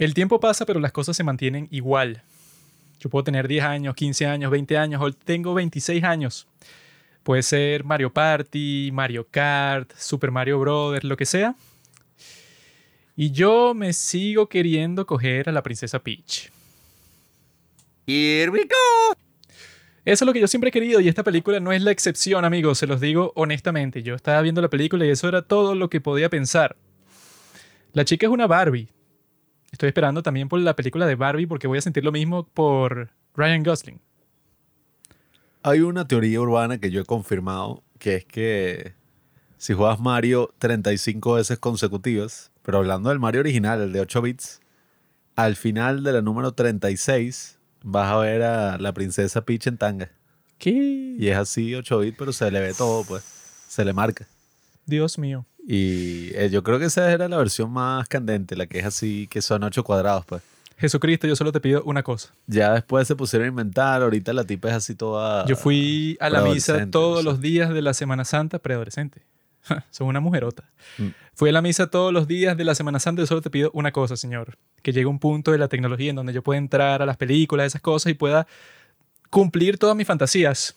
El tiempo pasa, pero las cosas se mantienen igual. Yo puedo tener 10 años, 15 años, 20 años, o tengo 26 años. Puede ser Mario Party, Mario Kart, Super Mario Brothers, lo que sea. Y yo me sigo queriendo coger a la princesa Peach. Here we go. Eso es lo que yo siempre he querido y esta película no es la excepción, amigos, se los digo honestamente. Yo estaba viendo la película y eso era todo lo que podía pensar. La chica es una Barbie. Estoy esperando también por la película de Barbie porque voy a sentir lo mismo por Ryan Gosling. Hay una teoría urbana que yo he confirmado, que es que si juegas Mario 35 veces consecutivas, pero hablando del Mario original, el de 8 bits, al final de la número 36 vas a ver a la princesa Peach en tanga. ¿Qué? Y es así 8 bits, pero se le ve todo, pues. Se le marca. Dios mío. Y eh, yo creo que esa era la versión más candente, la que es así, que son 8 cuadrados, pues. Jesucristo, yo solo te pido una cosa. Ya después se pusieron a inventar, ahorita la tipa es así toda... Yo fui a la misa todos los días de la Semana Santa, preadolescente. Son una mujerota. Mm. Fui a la misa todos los días de la Semana Santa. Yo solo te pido una cosa, Señor. Que llegue un punto de la tecnología en donde yo pueda entrar a las películas, esas cosas y pueda cumplir todas mis fantasías.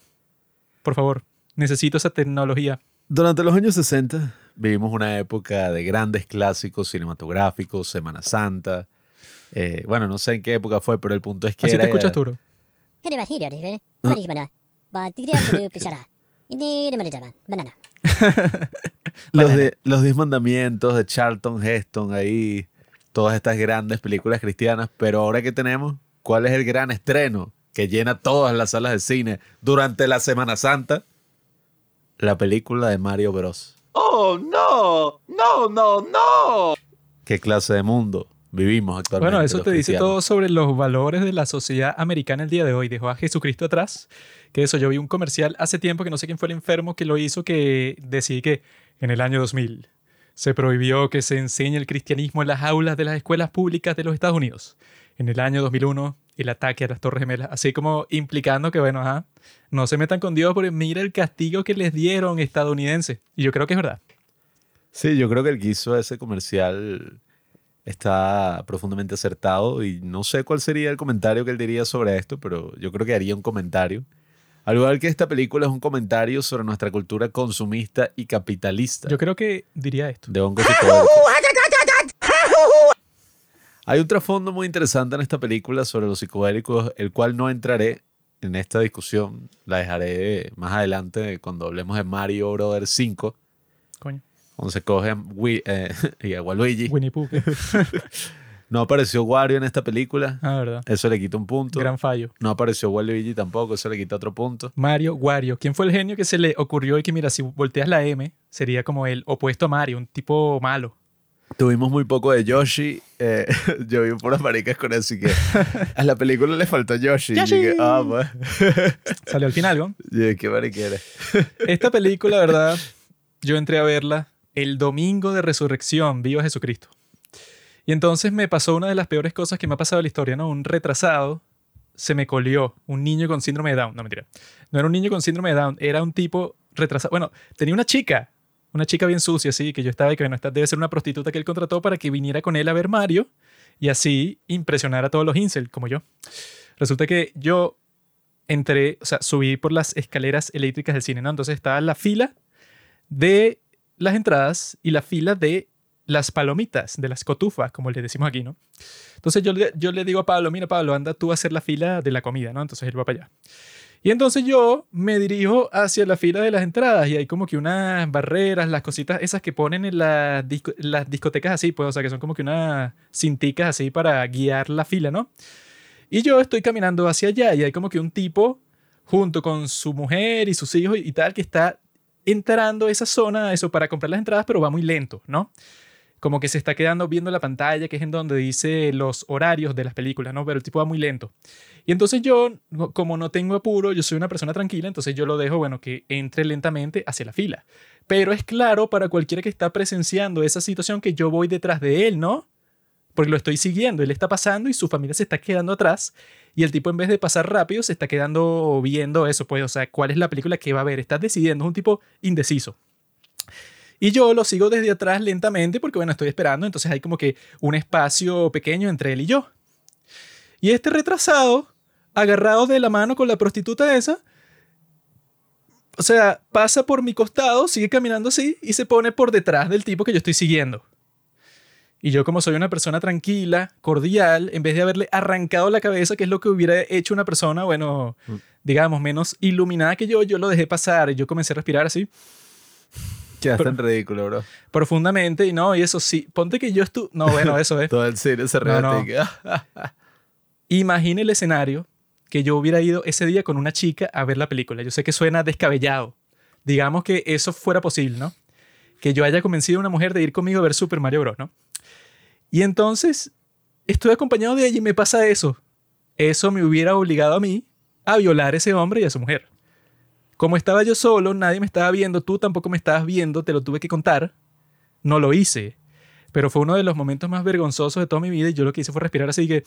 Por favor, necesito esa tecnología. Durante los años 60 vivimos una época de grandes clásicos cinematográficos, Semana Santa. Eh, bueno, no sé en qué época fue, pero el punto es que Así era- te escuchas, banana. los, de, los Diez Mandamientos de Charlton Heston ahí, todas estas grandes películas cristianas, pero ahora que tenemos, ¿cuál es el gran estreno que llena todas las salas de cine durante la Semana Santa? La película de Mario Bros. Oh, no. No, no, no. ¿Qué clase de mundo vivimos actualmente? Bueno, eso te dice todo sobre los valores de la sociedad americana el día de hoy. Dejó a Jesucristo atrás. Que eso, yo vi un comercial hace tiempo que no sé quién fue el enfermo que lo hizo, que decía que en el año 2000 se prohibió que se enseñe el cristianismo en las aulas de las escuelas públicas de los Estados Unidos. En el año 2001, el ataque a las Torres Gemelas, así como implicando que, bueno, ajá, no se metan con Dios porque mira el castigo que les dieron estadounidenses. Y yo creo que es verdad. Sí, yo creo que el que hizo ese comercial está profundamente acertado y no sé cuál sería el comentario que él diría sobre esto, pero yo creo que haría un comentario. Al igual que esta película es un comentario sobre nuestra cultura consumista y capitalista Yo creo que diría esto. de hongos psicodélicos. Hay un trasfondo muy interesante en esta película sobre los psicodélicos, el cual no entraré en esta discusión. La dejaré más adelante cuando hablemos de Mario Brothers 5, Coño. cuando se coge a, Wii- eh, y a Waluigi. Winnie Pooh. No apareció Wario en esta película. Ah, verdad. Eso le quita un punto. Gran fallo. No apareció Waluigi tampoco. Eso le quita otro punto. Mario, Wario. ¿Quién fue el genio que se le ocurrió y que, mira, si volteas la M, sería como el opuesto a Mario, un tipo malo? Tuvimos muy poco de Yoshi. eh, yo vi puras maricas con eso y que a la película le faltó Yoshi. Y yo que, ah, pues. Salió al final, ¿no? Dije, qué mariquera. Esta película, verdad, yo entré a verla el domingo de resurrección, viva Jesucristo. Y entonces me pasó una de las peores cosas que me ha pasado en la historia, ¿no? Un retrasado se me colió, un niño con síndrome de Down. No, mentira. No era un niño con síndrome de Down, era un tipo retrasado. Bueno, tenía una chica, una chica bien sucia, así, que yo estaba y que, bueno, esta debe ser una prostituta que él contrató para que viniera con él a ver Mario y así impresionar a todos los incel, como yo. Resulta que yo entré, o sea, subí por las escaleras eléctricas del cine, ¿no? Entonces estaba la fila de las entradas y la fila de las palomitas, de las cotufas, como le decimos aquí, ¿no? Entonces yo, yo le digo a Pablo, mira Pablo, anda tú a hacer la fila de la comida, ¿no? Entonces él va para allá. Y entonces yo me dirijo hacia la fila de las entradas y hay como que unas barreras, las cositas esas que ponen en las, disco- las discotecas así, pues, o sea, que son como que unas cinticas así para guiar la fila, ¿no? Y yo estoy caminando hacia allá y hay como que un tipo junto con su mujer y sus hijos y tal que está entrando a esa zona, eso, para comprar las entradas, pero va muy lento, ¿no? Como que se está quedando viendo la pantalla, que es en donde dice los horarios de las películas, ¿no? Pero el tipo va muy lento. Y entonces yo, como no tengo apuro, yo soy una persona tranquila, entonces yo lo dejo, bueno, que entre lentamente hacia la fila. Pero es claro para cualquiera que está presenciando esa situación que yo voy detrás de él, ¿no? Porque lo estoy siguiendo, él está pasando y su familia se está quedando atrás. Y el tipo en vez de pasar rápido se está quedando viendo eso, pues, o sea, cuál es la película que va a ver. Está decidiendo, es un tipo indeciso. Y yo lo sigo desde atrás lentamente porque, bueno, estoy esperando, entonces hay como que un espacio pequeño entre él y yo. Y este retrasado, agarrado de la mano con la prostituta esa, o sea, pasa por mi costado, sigue caminando así y se pone por detrás del tipo que yo estoy siguiendo. Y yo como soy una persona tranquila, cordial, en vez de haberle arrancado la cabeza, que es lo que hubiera hecho una persona, bueno, Mm. digamos, menos iluminada que yo, yo lo dejé pasar y yo comencé a respirar así Quedaste en ridículo, bro. profundamente y no, y eso sí, ponte que yo estuve, no, bueno, eso es. Todo el cine se No, Imagine el escenario que yo hubiera ido ese día con una chica a ver la película. Yo sé que suena descabellado. Digamos que eso fuera posible, ¿no? Que yo haya convencido a una mujer de ir conmigo a ver Super Mario Bros., ¿no? Y entonces estoy acompañado de ella y me pasa eso. Eso me hubiera obligado a mí a violar a ese hombre y a su mujer. Como estaba yo solo, nadie me estaba viendo, tú tampoco me estabas viendo, te lo tuve que contar. No lo hice. Pero fue uno de los momentos más vergonzosos de toda mi vida y yo lo que hice fue respirar así que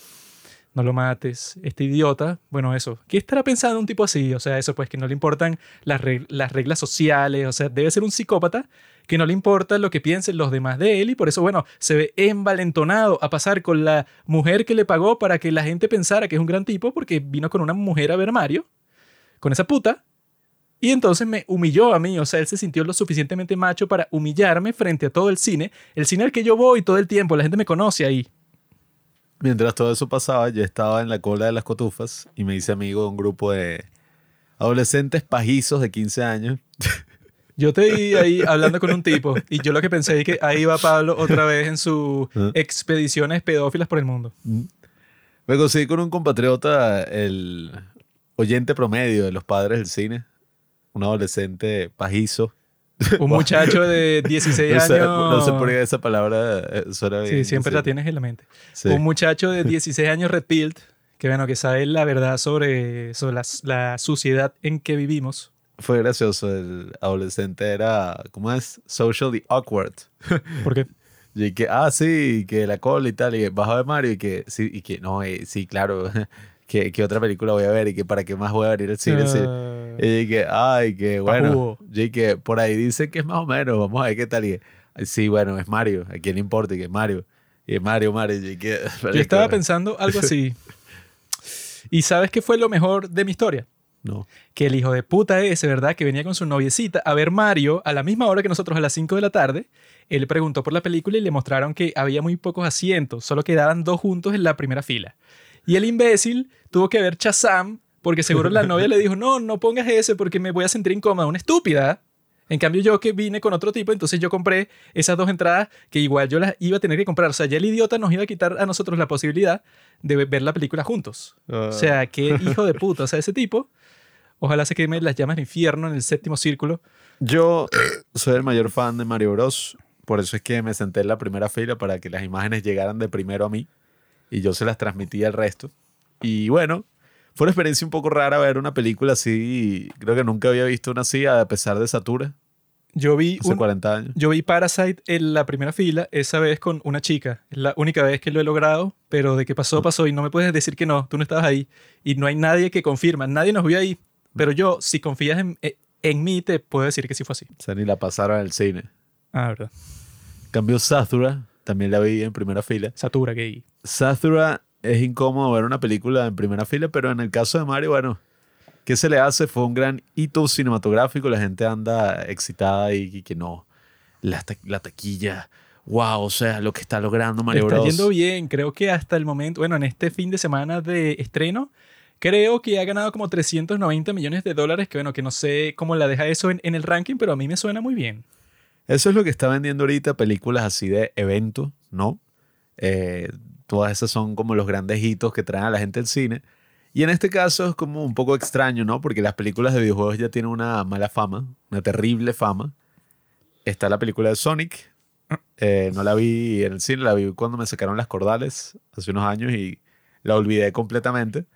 no lo mates, este idiota. Bueno, eso. ¿Qué estará pensando un tipo así? O sea, eso pues que no le importan las, reg- las reglas sociales, o sea, debe ser un psicópata que no le importa lo que piensen los demás de él y por eso, bueno, se ve envalentonado a pasar con la mujer que le pagó para que la gente pensara que es un gran tipo porque vino con una mujer a ver Mario, con esa puta, y entonces me humilló a mí, o sea, él se sintió lo suficientemente macho para humillarme frente a todo el cine, el cine al que yo voy todo el tiempo, la gente me conoce ahí. Mientras todo eso pasaba, yo estaba en la cola de las cotufas y me hice amigo de un grupo de adolescentes pajizos de 15 años. Yo te vi ahí hablando con un tipo y yo lo que pensé es que ahí va Pablo otra vez en sus Ah. expediciones pedófilas por el mundo. Me conseguí con un compatriota, el oyente promedio de los padres del cine, un adolescente pajizo. Un muchacho de 16 No años. no sé por qué esa palabra eh, suena bien. Sí, siempre sí. la tienes en la mente. Sí. Un muchacho de 16 años red pilled, que bueno, que sabe la verdad sobre, sobre la, la sociedad en que vivimos. Fue gracioso. El adolescente era, ¿cómo es? Socially awkward. Porque Y que, ah, sí, que la cola y tal, y que vas a ver Mario, y que, sí, y que, no, eh, sí, claro, que, que otra película voy a ver, y que para qué más voy a venir al cine. Ah, Y que, ay, que bueno, Pajugo. y que por ahí dice que es más o menos, vamos a ver qué tal. Y que, "Ay, sí, bueno, es Mario, a quién le importa, y que es Mario, y es Mario, Mario, y que, yo estaba pensando algo así. ¿Y sabes qué fue lo mejor de mi historia? No, que el hijo de puta ese, ¿verdad? Que venía con su noviecita a ver Mario a la misma hora que nosotros a las 5 de la tarde. Él preguntó por la película y le mostraron que había muy pocos asientos, solo quedaban dos juntos en la primera fila. Y el imbécil tuvo que ver Chazam porque seguro la novia le dijo, no, no pongas ese porque me voy a sentir incómoda, una estúpida. En cambio yo que vine con otro tipo, entonces yo compré esas dos entradas que igual yo las iba a tener que comprar. O sea, ya el idiota nos iba a quitar a nosotros la posibilidad de ver la película juntos. O sea, qué hijo de puta. O sea, ese tipo, ojalá se queme las llamas del infierno en el séptimo círculo. Yo soy el mayor fan de Mario Bros. Por eso es que me senté en la primera fila para que las imágenes llegaran de primero a mí y yo se las transmití al resto. Y bueno, fue una experiencia un poco rara ver una película así. Creo que nunca había visto una así, a pesar de Satura, Yo vi, hace un- 40 años. yo vi Parasite en la primera fila, esa vez con una chica. Es la única vez que lo he logrado, pero de que pasó, pasó y no me puedes decir que no, tú no estabas ahí. Y no hay nadie que confirma, nadie nos vio ahí. Pero yo, si confías en, eh, en mí, te puedo decir que sí fue así. O sea, ni la pasaron al cine. Ah, verdad. Cambió Satura, también la vi en primera fila. Satura gay. Satura es incómodo ver una película en primera fila, pero en el caso de Mario, bueno, ¿qué se le hace? Fue un gran hito cinematográfico, la gente anda excitada y, y que no, la, ta- la taquilla, wow, o sea, lo que está logrando Mario está Bros. yendo bien, creo que hasta el momento, bueno, en este fin de semana de estreno, creo que ha ganado como 390 millones de dólares, que bueno, que no sé cómo la deja eso en, en el ranking, pero a mí me suena muy bien. Eso es lo que está vendiendo ahorita, películas así de evento, ¿no? Eh, todas esas son como los grandes hitos que traen a la gente al cine. Y en este caso es como un poco extraño, ¿no? Porque las películas de videojuegos ya tienen una mala fama, una terrible fama. Está la película de Sonic. Eh, no la vi en el cine, la vi cuando me sacaron las cordales hace unos años y la olvidé completamente.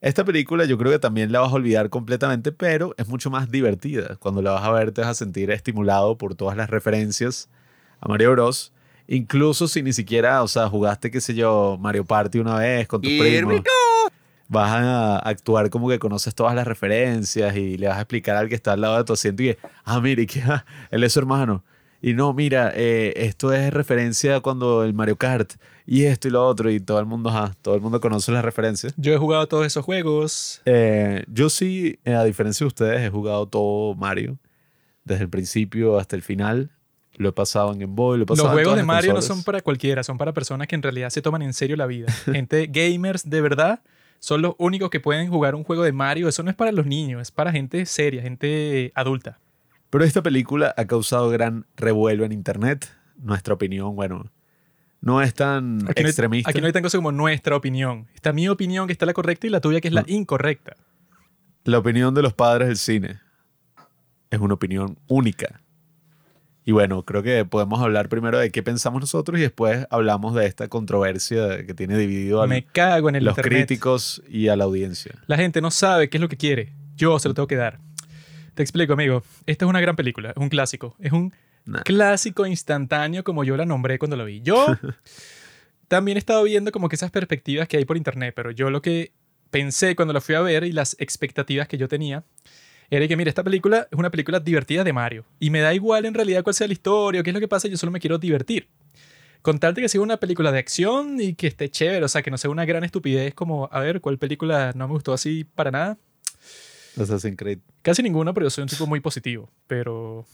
Esta película yo creo que también la vas a olvidar completamente, pero es mucho más divertida. Cuando la vas a ver te vas a sentir estimulado por todas las referencias a Mario Bros. Incluso si ni siquiera, o sea, jugaste, qué sé yo, Mario Party una vez con tus primos. Vas a actuar como que conoces todas las referencias y le vas a explicar al que está al lado de tu asiento y que, ah, mire, que él es su hermano. Y no, mira, eh, esto es referencia a cuando el Mario Kart y esto y lo otro y todo el mundo, ajá, todo el mundo conoce las referencias. Yo he jugado todos esos juegos. Eh, yo sí, eh, a diferencia de ustedes, he jugado todo Mario desde el principio hasta el final. Lo he pasado en Game Boy, lo he Los pasado en juegos de Mario no son para cualquiera, son para personas que en realidad se toman en serio la vida. Gente gamers de verdad son los únicos que pueden jugar un juego de Mario. Eso no es para los niños, es para gente seria, gente adulta. Pero esta película ha causado gran revuelo en internet. Nuestra opinión, bueno, no es tan Aquí no, hay- extremista. aquí no hay tan cosa como nuestra opinión. Está mi opinión que está la correcta y la tuya que es la incorrecta. La opinión de los padres del cine es una opinión única. Y bueno, creo que podemos hablar primero de qué pensamos nosotros y después hablamos de esta controversia que tiene dividido a Me cago en el los internet. críticos y a la audiencia. La gente no sabe qué es lo que quiere. Yo se lo tengo que dar. Te explico, amigo. Esta es una gran película, es un clásico. Es un Nah. clásico instantáneo como yo la nombré cuando lo vi. Yo también he estado viendo como que esas perspectivas que hay por internet, pero yo lo que pensé cuando la fui a ver y las expectativas que yo tenía era que, mira, esta película es una película divertida de Mario. Y me da igual en realidad cuál sea la historia o qué es lo que pasa, yo solo me quiero divertir. Con tal de que sea una película de acción y que esté chévere, o sea, que no sea una gran estupidez como, a ver, ¿cuál película no me gustó así para nada? Assassin's Creed. Casi ninguna, pero yo soy un tipo muy positivo. Pero.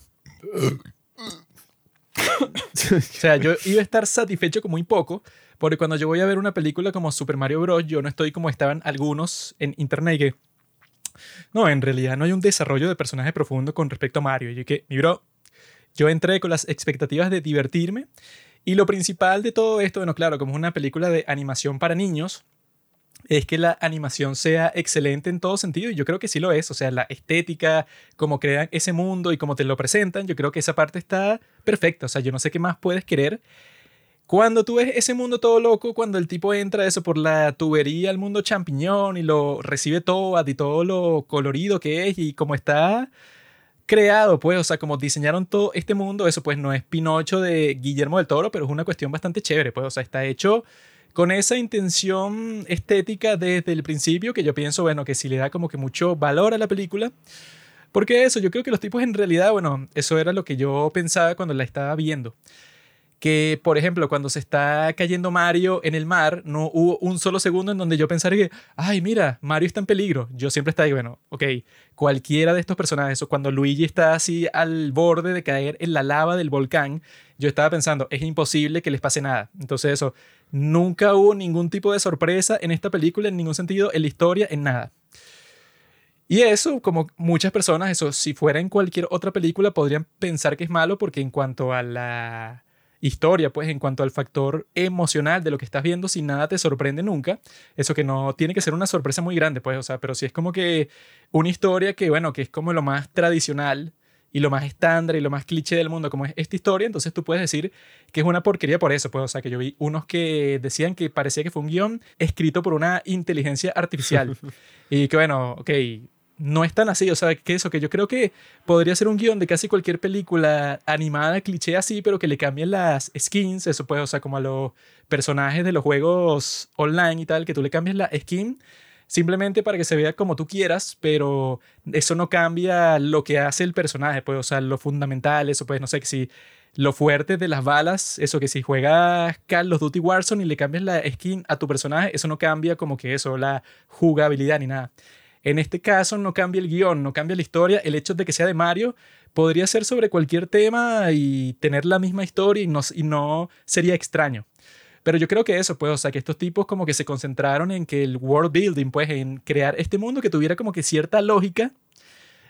o sea, yo iba a estar satisfecho con muy poco, porque cuando yo voy a ver una película como Super Mario Bros., yo no estoy como estaban algunos en internet que. No, en realidad no hay un desarrollo de personaje profundo con respecto a Mario. Y que, mi bro, yo entré con las expectativas de divertirme. Y lo principal de todo esto, bueno, claro, como es una película de animación para niños, es que la animación sea excelente en todo sentido y yo creo que sí lo es, o sea, la estética, cómo crean ese mundo y cómo te lo presentan, yo creo que esa parte está perfecta, o sea, yo no sé qué más puedes querer. Cuando tú ves ese mundo todo loco, cuando el tipo entra eso por la tubería al mundo champiñón y lo recibe todo y todo lo colorido que es y cómo está creado, pues, o sea, como diseñaron todo este mundo, eso pues no es Pinocho de Guillermo del Toro, pero es una cuestión bastante chévere, pues, o sea, está hecho con esa intención estética desde el principio que yo pienso, bueno, que si le da como que mucho valor a la película. Porque eso, yo creo que los tipos en realidad, bueno, eso era lo que yo pensaba cuando la estaba viendo. Que, por ejemplo, cuando se está cayendo Mario en el mar, no hubo un solo segundo en donde yo pensara que, ay, mira, Mario está en peligro. Yo siempre estaba ahí, bueno, ok, cualquiera de estos personajes, o cuando Luigi está así al borde de caer en la lava del volcán, yo estaba pensando, es imposible que les pase nada. Entonces eso, nunca hubo ningún tipo de sorpresa en esta película, en ningún sentido, en la historia, en nada. Y eso, como muchas personas, eso, si fuera en cualquier otra película, podrían pensar que es malo porque en cuanto a la historia, pues en cuanto al factor emocional de lo que estás viendo, si nada te sorprende nunca, eso que no tiene que ser una sorpresa muy grande, pues, o sea, pero si es como que una historia que, bueno, que es como lo más tradicional y lo más estándar y lo más cliché del mundo, como es esta historia, entonces tú puedes decir que es una porquería por eso, pues, o sea, que yo vi unos que decían que parecía que fue un guion escrito por una inteligencia artificial. Y que, bueno, ok, no es tan así, o sea, que eso, que yo creo que podría ser un guion de casi cualquier película animada, cliché así, pero que le cambien las skins, eso pues, o sea, como a los personajes de los juegos online y tal, que tú le cambies la skin simplemente para que se vea como tú quieras, pero eso no cambia lo que hace el personaje, pues, o sea, lo fundamental, eso pues, no sé, que si lo fuerte de las balas, eso que si juegas Call of Duty Warzone y le cambias la skin a tu personaje, eso no cambia como que eso, la jugabilidad ni nada. En este caso no cambia el guion, no cambia la historia. El hecho de que sea de Mario podría ser sobre cualquier tema y tener la misma historia y no, sería extraño. Pero yo creo que eso, pues, o sea, que estos tipos como que se concentraron en que el world building, pues, en crear este mundo que tuviera como que cierta lógica.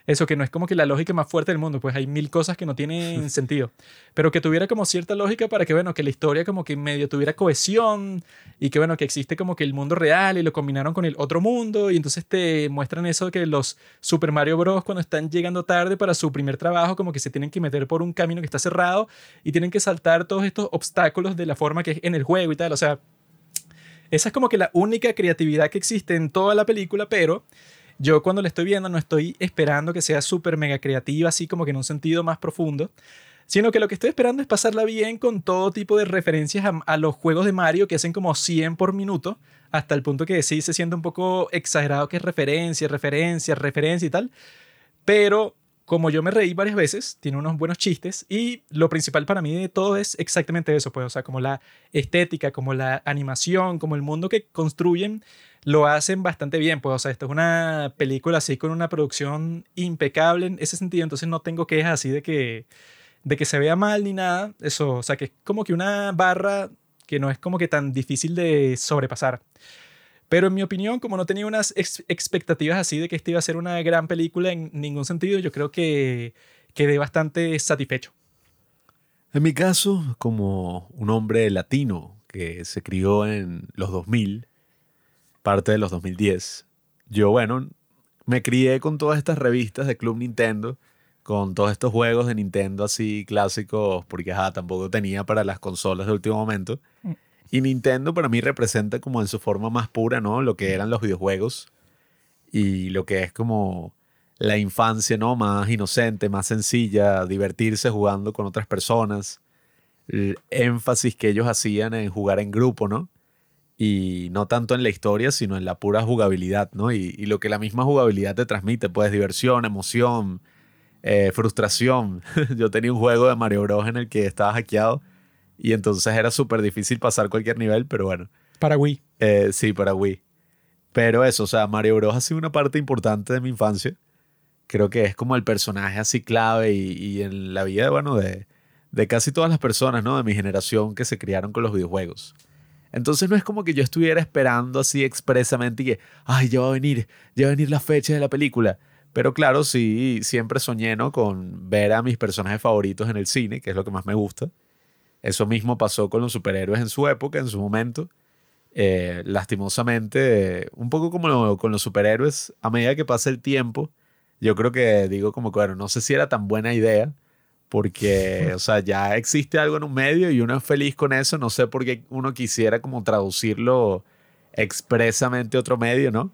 Eso que no es como que la lógica más fuerte del mundo, pues hay mil cosas que no tienen sentido. Pero que tuviera como cierta lógica para que, bueno, que la historia como que medio tuviera cohesión y que, bueno, que existe como que el mundo real y lo combinaron con el otro mundo y entonces te muestran eso que los Super Mario Bros. cuando están llegando tarde para su primer trabajo como que se tienen que meter por un camino que está cerrado y tienen que saltar todos estos obstáculos de la forma que es en el juego y tal. O sea, esa es como que la única creatividad que existe en toda la película, pero yo cuando la estoy viendo no estoy esperando que sea súper mega creativa, así como que en un sentido más profundo, sino que lo que estoy esperando es pasarla bien con todo tipo de referencias a, los juegos de Mario que hacen como 100 por minuto, hasta el punto que sí se siente un poco exagerado que es referencia, referencia, referencia y tal, pero como yo me reí varias veces, tiene unos buenos chistes y lo principal para mí de todo es exactamente eso, pues, o sea, como la estética, como la animación, como el mundo que construyen, lo hacen bastante bien, pues, o sea, esto es una película así con una producción impecable en ese sentido, entonces no tengo quejas así de que, de que se vea mal ni nada, eso, o sea, que es como que una barra que no es como que tan difícil de sobrepasar. Pero en mi opinión, como no tenía unas ex- expectativas así de que esta iba a ser una gran película en ningún sentido, yo creo que quedé bastante satisfecho. En mi caso, como un hombre latino que se crió en los 2000, parte de los 2010, yo, bueno, me crié con todas estas revistas de Club Nintendo, con todos estos juegos de Nintendo así clásicos, porque ajá, tampoco tenía para las consolas de último momento. Mm. Y Nintendo para mí representa como en su forma más pura, ¿no? Lo que eran los videojuegos y lo que es como la infancia, ¿no? Más inocente, más sencilla, divertirse jugando con otras personas, el énfasis que ellos hacían en jugar en grupo, ¿no? Y no tanto en la historia, sino en la pura jugabilidad, ¿no? Y, y lo que la misma jugabilidad te transmite, pues diversión, emoción, eh, frustración. Yo tenía un juego de Mario Bros. en el que estaba hackeado y entonces era súper difícil pasar cualquier nivel, pero bueno. Para Wii. Eh, sí, para Wii. Pero eso, o sea, Mario Bros. ha sido una parte importante de mi infancia. Creo que es como el personaje así clave y, y en la vida, bueno, de, de casi todas las personas, ¿no? De mi generación que se criaron con los videojuegos. Entonces no es como que yo estuviera esperando así expresamente y que, ay, ya va a venir, ya va a venir la fecha de la película. Pero claro, sí, siempre soñé, ¿no? Con ver a mis personajes favoritos en el cine, que es lo que más me gusta. Eso mismo pasó con los superhéroes en su época, en su momento. Eh, lastimosamente, un poco como con los superhéroes, a medida que pasa el tiempo, yo creo que digo como que, bueno, no sé si era tan buena idea, porque, o sea, ya existe algo en un medio y uno es feliz con eso, no sé por qué uno quisiera como traducirlo expresamente a otro medio, ¿no?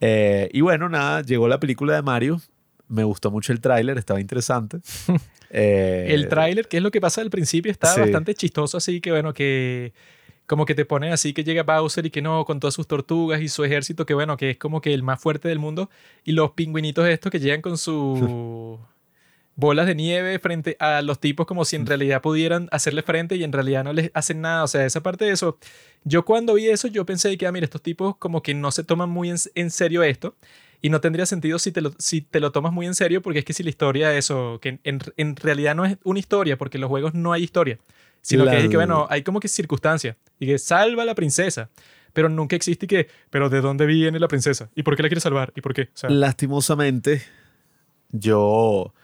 Eh, y bueno, nada, llegó la película de Mario, me gustó mucho el tráiler, estaba interesante. Eh, El tráiler, que es lo que pasa al principio, está sí. bastante chistoso, así que bueno, que como que te ponen así que llega Bowser y que no, con todas sus tortugas y su ejército, que bueno, que es como que el más fuerte del mundo, y los pingüinitos estos que llegan con sus bolas de nieve frente a los tipos como si en realidad pudieran hacerle frente y en realidad no les hacen nada, o sea, esa parte de eso, yo cuando vi eso, yo pensé que, ah, mira, estos tipos como que no se toman muy en, en serio esto, y no tendría sentido si te, lo, si te lo tomas muy en serio, porque es que si la historia, eso, que en, en realidad no es una historia, porque en los juegos no hay historia, sino que es que, bueno, hay como que circunstancias, y que salva a la princesa, pero nunca existe que, pero ¿de dónde viene la princesa? ¿Y por qué la quiere salvar? ¿Y por qué? O sea, Lastimosamente, yo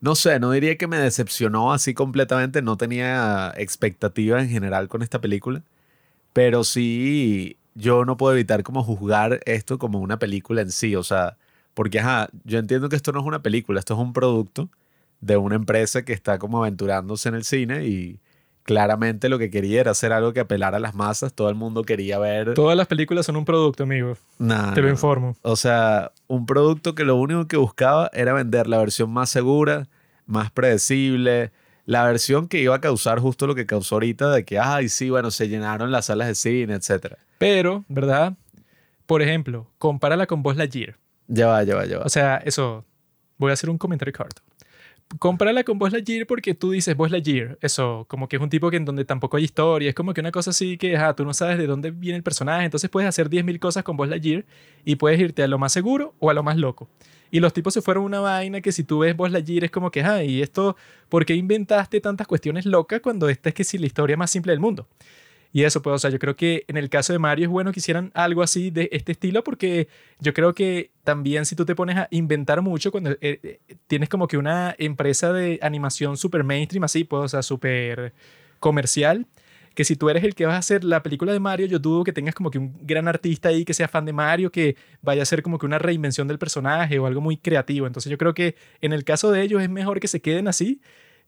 no sé, no diría que me decepcionó así completamente, no tenía expectativa en general con esta película, pero sí yo no puedo evitar como juzgar esto como una película en sí, o sea, porque ajá, yo entiendo que esto no es una película, esto es un producto de una empresa que está como aventurándose en el cine y claramente lo que quería era hacer algo que apelara a las masas, todo el mundo quería ver... todas las películas son un producto, amigo, Nah, te lo informo. O sea, un producto que lo único que buscaba era vender la versión más segura, más predecible, la versión que iba a causar justo lo que causó ahorita de que, ay, sí, bueno, se llenaron las salas de cine, etc. Pero, ¿verdad? Por ejemplo, compárala con Buzz Lightyear. Ya va, ya va, ya va. O sea, eso. Voy a hacer un comentario corto. Compárala con Buzz Lightyear porque tú dices Buzz Lightyear. Eso, como que es un tipo que en donde tampoco hay historia. Es como que una cosa así que, ajá, tú no sabes de dónde viene el personaje. Entonces puedes hacer 10.000 cosas con Buzz Lightyear y puedes irte a lo más seguro o a lo más loco. Y los tipos se fueron una vaina que si tú ves Buzz Lightyear es como que, ajá, y esto, ¿por qué inventaste tantas cuestiones locas cuando esta es que sí la historia más simple del mundo? Y eso, pues, o sea, yo creo que en el caso de Mario es bueno que hicieran algo así de este estilo porque yo creo que también si tú te pones a inventar mucho, cuando eh, eh, tienes como que una empresa de animación súper mainstream así, pues, o sea, súper comercial, que si tú eres el que vas a hacer la película de Mario, yo dudo que tengas como que un gran artista ahí que sea fan de Mario, que vaya a ser como que una reinvención del personaje o algo muy creativo. Entonces yo creo que en el caso de ellos es mejor que se queden así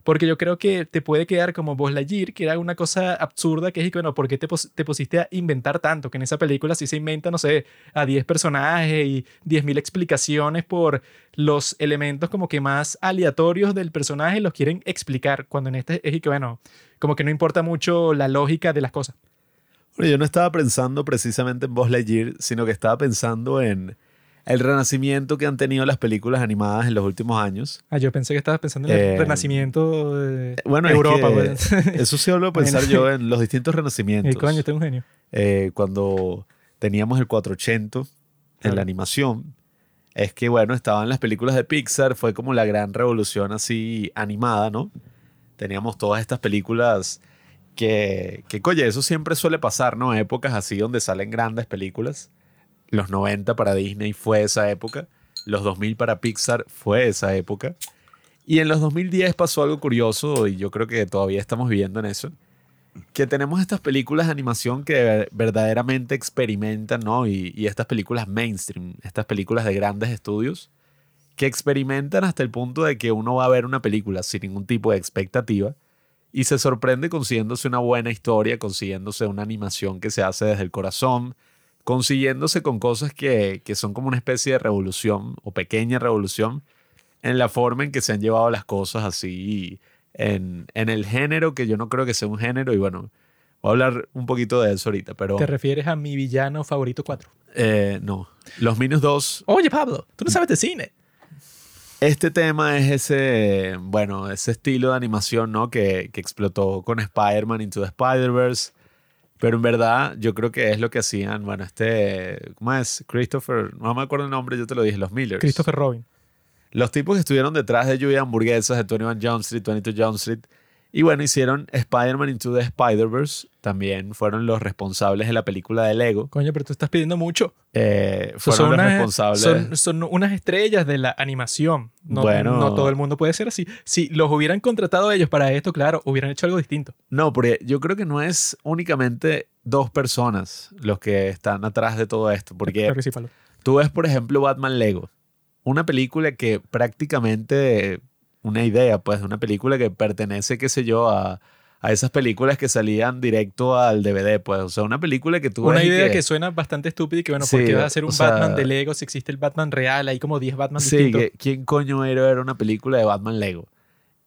porque yo creo que te puede quedar como Buzz Lightyear, que era una cosa absurda, que es, bueno, ¿por qué te, te pusiste a inventar tanto? Que en esa película sí se inventa, no sé, a 10 personajes y 10.000 explicaciones por los elementos como que más aleatorios del personaje, los quieren explicar, cuando en este es y que, bueno, como que no importa mucho la lógica de las cosas. Bueno, yo no estaba pensando precisamente en Buzz Lightyear, sino que estaba pensando en, el renacimiento que han tenido las películas animadas en los últimos años. Ah, yo pensé que estabas pensando en el Eh, renacimiento de Bueno, es Europa. que pues. eso sí hablo de pensar yo en los distintos renacimientos. Eh, coño, este es un genio. eh, cuando teníamos el 480 en Claro. la animación, es que, bueno, estaban las películas de Pixar, fue como la gran revolución así animada, ¿no? Teníamos todas estas películas que, que coye, eso siempre suele pasar, ¿no? Épocas así donde salen grandes películas. Los 90 para Disney fue esa época, los 2000 para Pixar fue esa época. Y en los 2010 pasó algo curioso y yo creo que todavía estamos viviendo en eso que tenemos estas películas de animación que ver- verdaderamente experimentan, ¿no? Y, y estas películas mainstream, estas películas de grandes estudios, que experimentan hasta el punto de que uno va a ver una película sin ningún tipo de expectativa y se sorprende consiguiéndose una buena historia, consiguiéndose una animación que se hace desde el corazón, consiguiéndose con cosas que, que son como una especie de revolución o pequeña revolución en la forma en que se han llevado las cosas así en, en el género, que yo no creo que sea un género, y bueno, voy a hablar un poquito de eso ahorita, pero Te refieres a mi villano favorito 4. eh, no. Los Minus 2, Oye, Pablo, tú no sabes de cine. este tema es ese, bueno, ese estilo de animación, ¿no? Que, que explotó con Spider-Man Into the Spider-Verse. Pero en verdad, yo creo que es lo que hacían, bueno, este, ¿cómo es? Christopher, no me acuerdo el nombre, yo te lo dije, los Millers. Christopher Robin. Los tipos que estuvieron detrás de Lluvia Hamburguesas, de 21 Jump Street, 22 Jump Street, y bueno, hicieron Spider-Man Into the Spider-Verse. También fueron los responsables de la película de Lego. Coño, pero tú estás pidiendo mucho. Eh, fueron los unas- responsables. son, son unas estrellas de la animación. No, Bueno. no todo el mundo puede ser así. Si los hubieran contratado ellos para esto, claro, hubieran hecho algo distinto. No, porque yo creo que no es únicamente dos personas los que están atrás de todo esto. Porque tú ves, por ejemplo, Batman Lego. Una película que prácticamente, una idea, pues, de una película que pertenece, qué sé yo, a, a esas películas que salían directo al DVD, pues. O sea, una película que tú Una ves idea que... suena bastante estúpida y que, bueno, Sí, ¿por qué vas a hacer un sea- Batman de Lego si existe el Batman real? Hay como 10 Batman Sí, distintos. que ¿quién coño era ver una película de Batman Lego?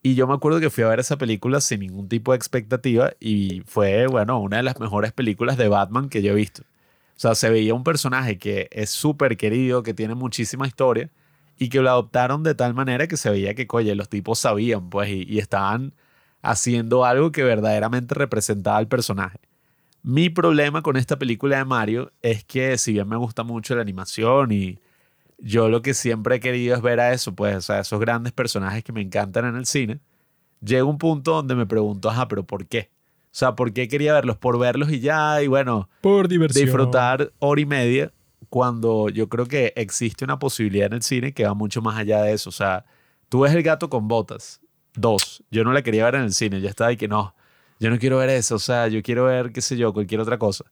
Y yo me acuerdo que fui a ver esa película sin ningún tipo de expectativa y fue, bueno, una de las mejores películas de Batman que yo he visto. O sea, se veía un personaje que es súper querido, que tiene muchísima historia y que lo adoptaron de tal manera que se veía que, coye, los tipos sabían, pues, y, y estaban haciendo algo que verdaderamente representaba al personaje. Mi problema con esta película de Mario es que si bien me gusta mucho la animación y yo lo que siempre he querido es ver a eso, pues, o sea, esos grandes personajes que me encantan en el cine, llega un punto donde me pregunto, ajá, pero ¿por qué? O sea, ¿por qué quería verlos? Por verlos y ya, y bueno, Por diversión. disfrutar hora y media cuando yo creo que existe una posibilidad en el cine que va mucho más allá de eso. O sea, tú ves el gato con botas. Dos. Yo no la quería ver en el cine. Yo estaba ahí que no. Yo no quiero ver eso. O sea, yo quiero ver, qué sé yo, cualquier otra cosa.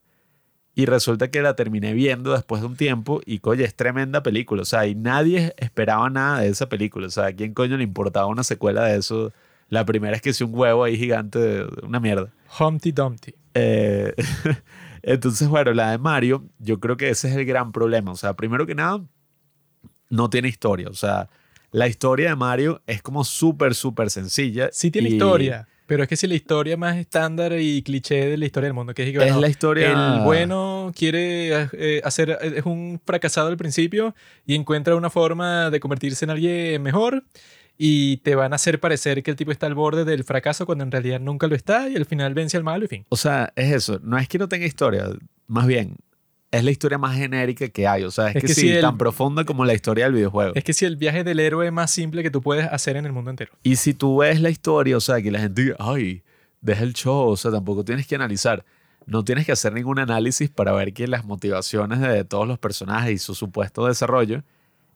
Y resulta que la terminé viendo después de un tiempo y, coño, es tremenda película. O sea, y nadie esperaba nada de esa película. O sea, ¿a quién coño le importaba una secuela de eso? La primera es que es un huevo ahí gigante, de- una mierda. Humpty Dumpty. Eh, entonces, bueno, la de Mario, yo creo que ese es el gran problema. O sea, primero que nada, no tiene historia. O sea, la historia de Mario es como súper, súper sencilla. Sí tiene y historia, pero es que si la historia más estándar y cliché de la historia del mundo, que es que, Es bueno, la historia. El bueno quiere eh, hacer, es un fracasado al principio y encuentra una forma de convertirse en alguien mejor y te van a hacer parecer que el tipo está al borde del fracaso cuando en realidad nunca lo está y al final vence al malo y fin. O sea, es eso. No es que no tenga historia. Más bien, es la historia más genérica que hay. O sea, es, Es que, que sí, si el- tan profunda como la historia del videojuego. Es que si el viaje del héroe más simple que tú puedes hacer en el mundo entero. Y si tú ves la historia, o sea, que la gente diga, ay, deja el show, o sea, tampoco tienes que analizar. No tienes que hacer ningún análisis para ver que las motivaciones de todos los personajes y su supuesto desarrollo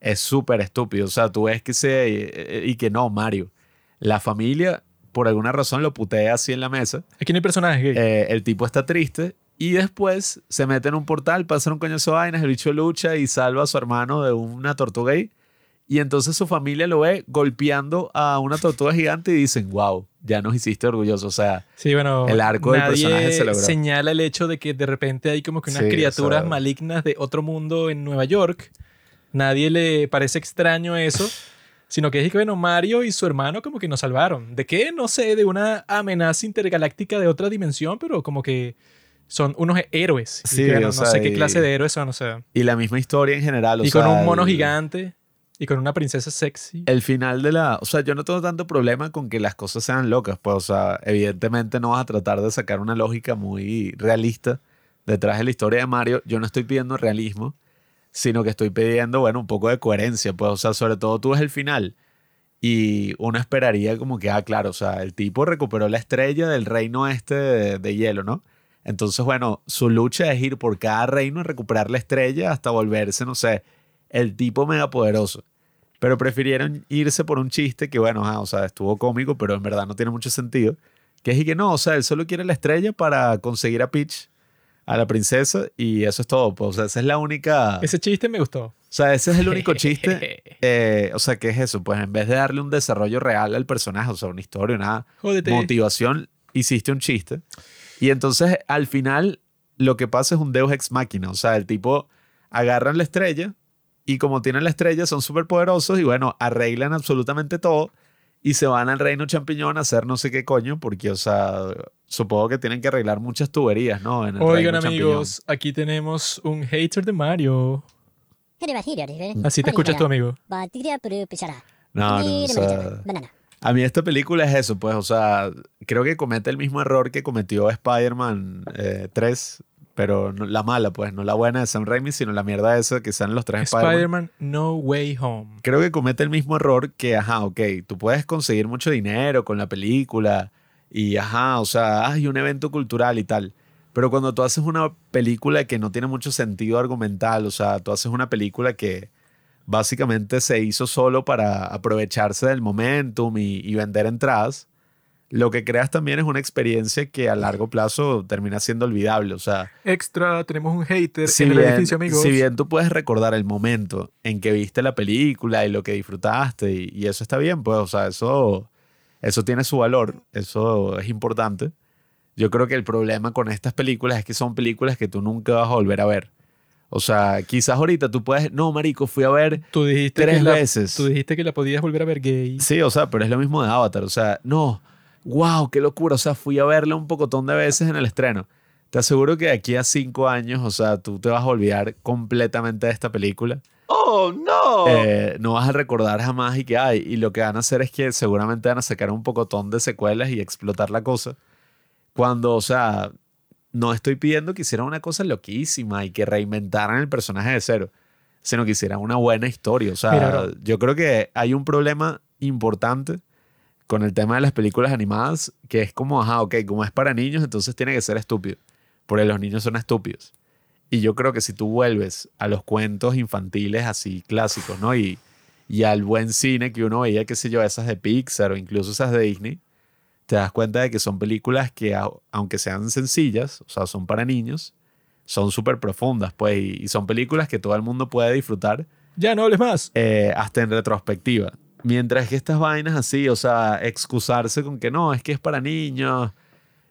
es súper estúpido. O sea, tú ves que se... y que no, Mario. La familia, por alguna razón, lo putea así en la mesa. Aquí no hay personajes gay. Eh, el tipo está triste y después se mete en un portal, pasa un coñazo de vainas, el bicho lucha y salva a su hermano de una tortuga ahí. Y entonces su familia lo ve golpeando a una tortuga gigante y dicen, wow, ya nos hiciste orgullosos. O sea, Sí, bueno, el arco del personaje se logró. señala el hecho de que de repente hay como que unas Sí, o criaturas sea- malignas de otro mundo en Nueva York. Nadie le parece extraño eso, sino que es que, bueno, Mario y su hermano como que nos salvaron. ¿De qué? No sé, de una amenaza intergaláctica de otra dimensión, pero como que son unos héroes. Y Sí, que, o no sea, sé qué y- clase de héroes son, o sea. Y la misma historia en general. o y con un mono el- gigante y con una princesa sexy. El final de la... O sea, yo no tengo tanto problema con que las cosas sean locas. Pues, o sea, evidentemente no vas a tratar de sacar una lógica muy realista detrás de la historia de Mario. Yo no estoy pidiendo realismo, sino que estoy pidiendo, bueno, un poco de coherencia. Pues, o sea, sobre todo tú ves el final y uno esperaría como que, ah, claro, o sea, el tipo recuperó la estrella del reino este de, hielo, ¿no? Entonces, bueno, su lucha es ir por cada reino y recuperar la estrella hasta volverse, no sé, el tipo megapoderoso. Pero prefirieron irse por un chiste que, bueno, ajá, o sea, estuvo cómico, pero en verdad no tiene mucho sentido. Que es y que no, o sea, él solo quiere la estrella para conseguir a Peach, a la princesa, y eso es todo. Pues, o sea, esa es la única... Ese chiste me gustó. O sea, ese es el único chiste. eh, o sea, ¿qué es eso? Pues en vez de darle un desarrollo real al personaje, o sea, una historia, una Jódete. motivación, hiciste un chiste. Y entonces, al final, lo que pasa es un Deus Ex Máquina. O sea, el tipo agarran la estrella y como tienen la estrella, son súper poderosos y bueno, arreglan absolutamente todo y se van al reino champiñón a hacer no sé qué coño, porque, o sea, supongo que tienen que arreglar muchas tuberías, ¿no? En el Oigan, reino champiñón. amigos, aquí tenemos un hater de Mario. River. Así te escuchas tu amigo. No, no, o sea. A mí esta película es eso, pues, o sea, creo que comete el mismo error que cometió Spider-Man eh, 3, pero no- la mala, pues, no la buena de Sam Raimi, sino la mierda esa que sean los tres Spider-Man. Spider-Man No Way Home. Creo que comete el mismo error que, ajá, ok, tú puedes conseguir mucho dinero con la película y, ajá, o sea, hay un evento cultural y tal. Pero cuando tú haces una película que no tiene mucho sentido argumental, o sea, tú haces una película que básicamente se hizo solo para aprovecharse del momentum y, y vender entradas, lo que creas también es una experiencia que a largo plazo termina siendo olvidable. O sea, Extra, tenemos un hater si en el bien, edificio, amigos. si bien tú puedes recordar el momento en que viste la película y lo que disfrutaste, y, y eso está bien, pues, o sea, eso, eso tiene su valor, eso es importante. Yo creo que el problema con estas películas es que son películas que tú nunca vas a volver a ver. O sea, quizás ahorita tú puedes, no, marico, fui a ver Tú dijiste tres que la- veces. Tú dijiste que la podías volver a ver gay. Sí, o sea, pero es lo mismo de Avatar. O sea, no, wow, qué locura. O sea, fui a verla un pocotón de veces en el estreno. Te aseguro que de aquí a cinco años, o sea, tú te vas a olvidar completamente de esta película. Oh no! Eh, no vas a recordar jamás y que hay. Y lo que van a hacer es que seguramente van a sacar un pocotón de secuelas y explotar la cosa. Cuando, o sea, no estoy pidiendo que hicieran una cosa loquísima y que reinventaran el personaje de cero, sino que hicieran una buena historia. O sea, Mira, yo creo que hay un problema importante con el tema de las películas animadas, que es como, ajá, ok, como es para niños, entonces tiene que ser estúpido, porque los niños son estúpidos. Y yo creo que si tú vuelves a los cuentos infantiles así clásicos, ¿no? Y, y al buen cine que uno veía, qué sé yo, esas de Pixar o incluso esas de Disney, te das cuenta de que son películas que, au- aunque sean sencillas, o sea, son para niños, son súper profundas, pues, y, y son películas que todo el mundo puede disfrutar Ya no hables más. eh, hasta en retrospectiva. Mientras que estas vainas así, o sea, excusarse con que no, es que es para niños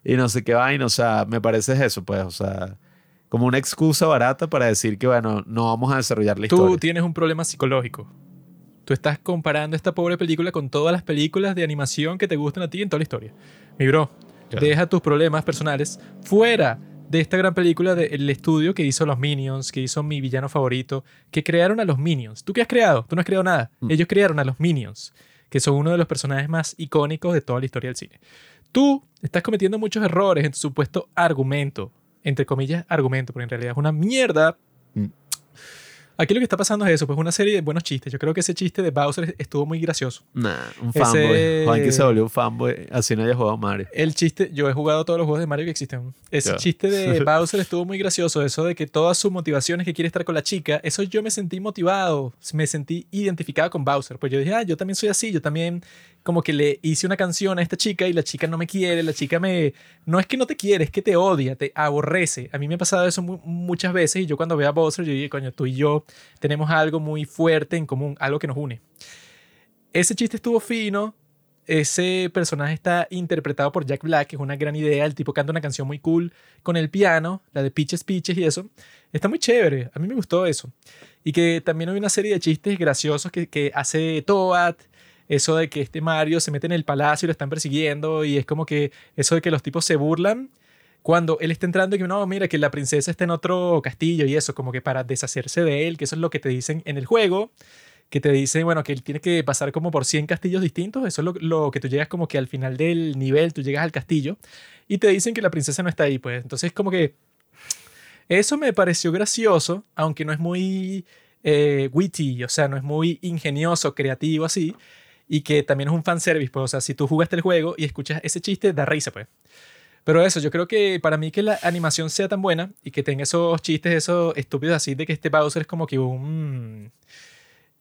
y no sé qué vaina, o sea, me parece eso, pues, o sea, como una excusa barata para decir que, bueno, no vamos a desarrollar la Tú historia. tienes un problema psicológico. Tú estás comparando esta pobre película con todas las películas de animación que te gustan a ti en toda la historia. Mi bro, Claro. deja tus problemas personales fuera de esta gran película del estudio que hizo los Minions, que hizo mi villano favorito, que crearon a los Minions. ¿Tú qué has creado? Tú no has creado nada. Mm. Ellos crearon a los Minions, que son uno de los personajes más icónicos de toda la historia del cine. Tú estás cometiendo muchos errores en tu supuesto argumento, entre comillas argumento, porque en realidad es una mierda. Mm. Aquí lo que está pasando es eso, pues una serie de buenos chistes. Yo creo que ese chiste de Bowser estuvo muy gracioso. Nah, un Ese- fanboy. Juan que se volvió un fanboy, así no haya jugado Mario. El chiste, yo he jugado todos los juegos de Mario que existen. Ese chiste de Bowser estuvo muy gracioso. Eso de que todas sus motivaciones que quiere estar con la chica, eso yo me sentí motivado, me sentí identificado con Bowser. Pues yo dije, ah, yo también soy así, yo también como que le hice una canción a esta chica y la chica no me quiere, la chica me... No es que no te quiere, es que te odia, te aborrece. A mí me ha pasado eso mu- muchas veces y yo cuando veo a Bowser, yo digo, coño, tú y yo tenemos algo muy fuerte en común, algo que nos une. Ese chiste estuvo fino, ese personaje está interpretado por Jack Black, que es una gran idea. El tipo canta una canción muy cool con el piano, la de Pitches Pitches y eso. Está muy chévere. A mí me gustó eso. Y que también hay una serie de chistes graciosos que, que hace Toad. Eso de que este Mario se mete en el palacio y lo están persiguiendo. Y es como que eso de que los tipos se burlan cuando él está entrando y que no, mira que la princesa está en otro castillo y eso, como que para deshacerse de él, que eso es lo que te dicen en el juego, que te dicen, bueno, que él tiene que pasar como por 100 castillos distintos, eso es lo, que tú llegas como que al final del nivel, tú llegas al castillo y te dicen que la princesa no está ahí, pues entonces como que eso me pareció gracioso, aunque no es muy eh, witty, o sea, no es muy ingenioso, creativo así, y que también es un fanservice, pues, o sea, si tú jugaste el juego y escuchas ese chiste, da risa, pues. Pero eso, yo creo que para mí que la animación sea tan buena y que tenga esos chistes, esos estúpidos así de que este Bowser es como que un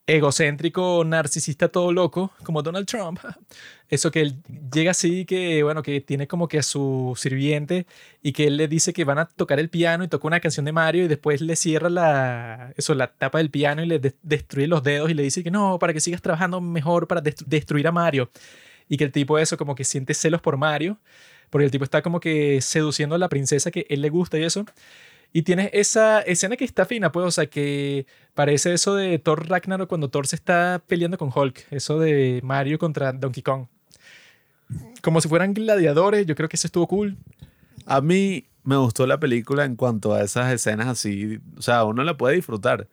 egocéntrico, narcisista todo loco, como Donald Trump. Eso que él llega así, que bueno, que tiene como que a su sirviente y que él le dice que van a tocar el piano y toca una canción de Mario y después le cierra la, eso, la tapa del piano y le de- destruye los dedos y le dice que no, para que sigas trabajando mejor para destru- destruir a Mario. Y que el tipo eso como que siente celos por Mario, porque el tipo está como que seduciendo a la princesa que él le gusta y eso. Y tienes esa escena que está fina, pues, o sea, que parece eso de Thor Ragnarok cuando Thor se está peleando con Hulk, eso de Mario contra Donkey Kong. Como si fueran gladiadores, yo creo que eso estuvo cool. A mí me gustó la película en cuanto a esas escenas así. O sea, uno la puede disfrutar.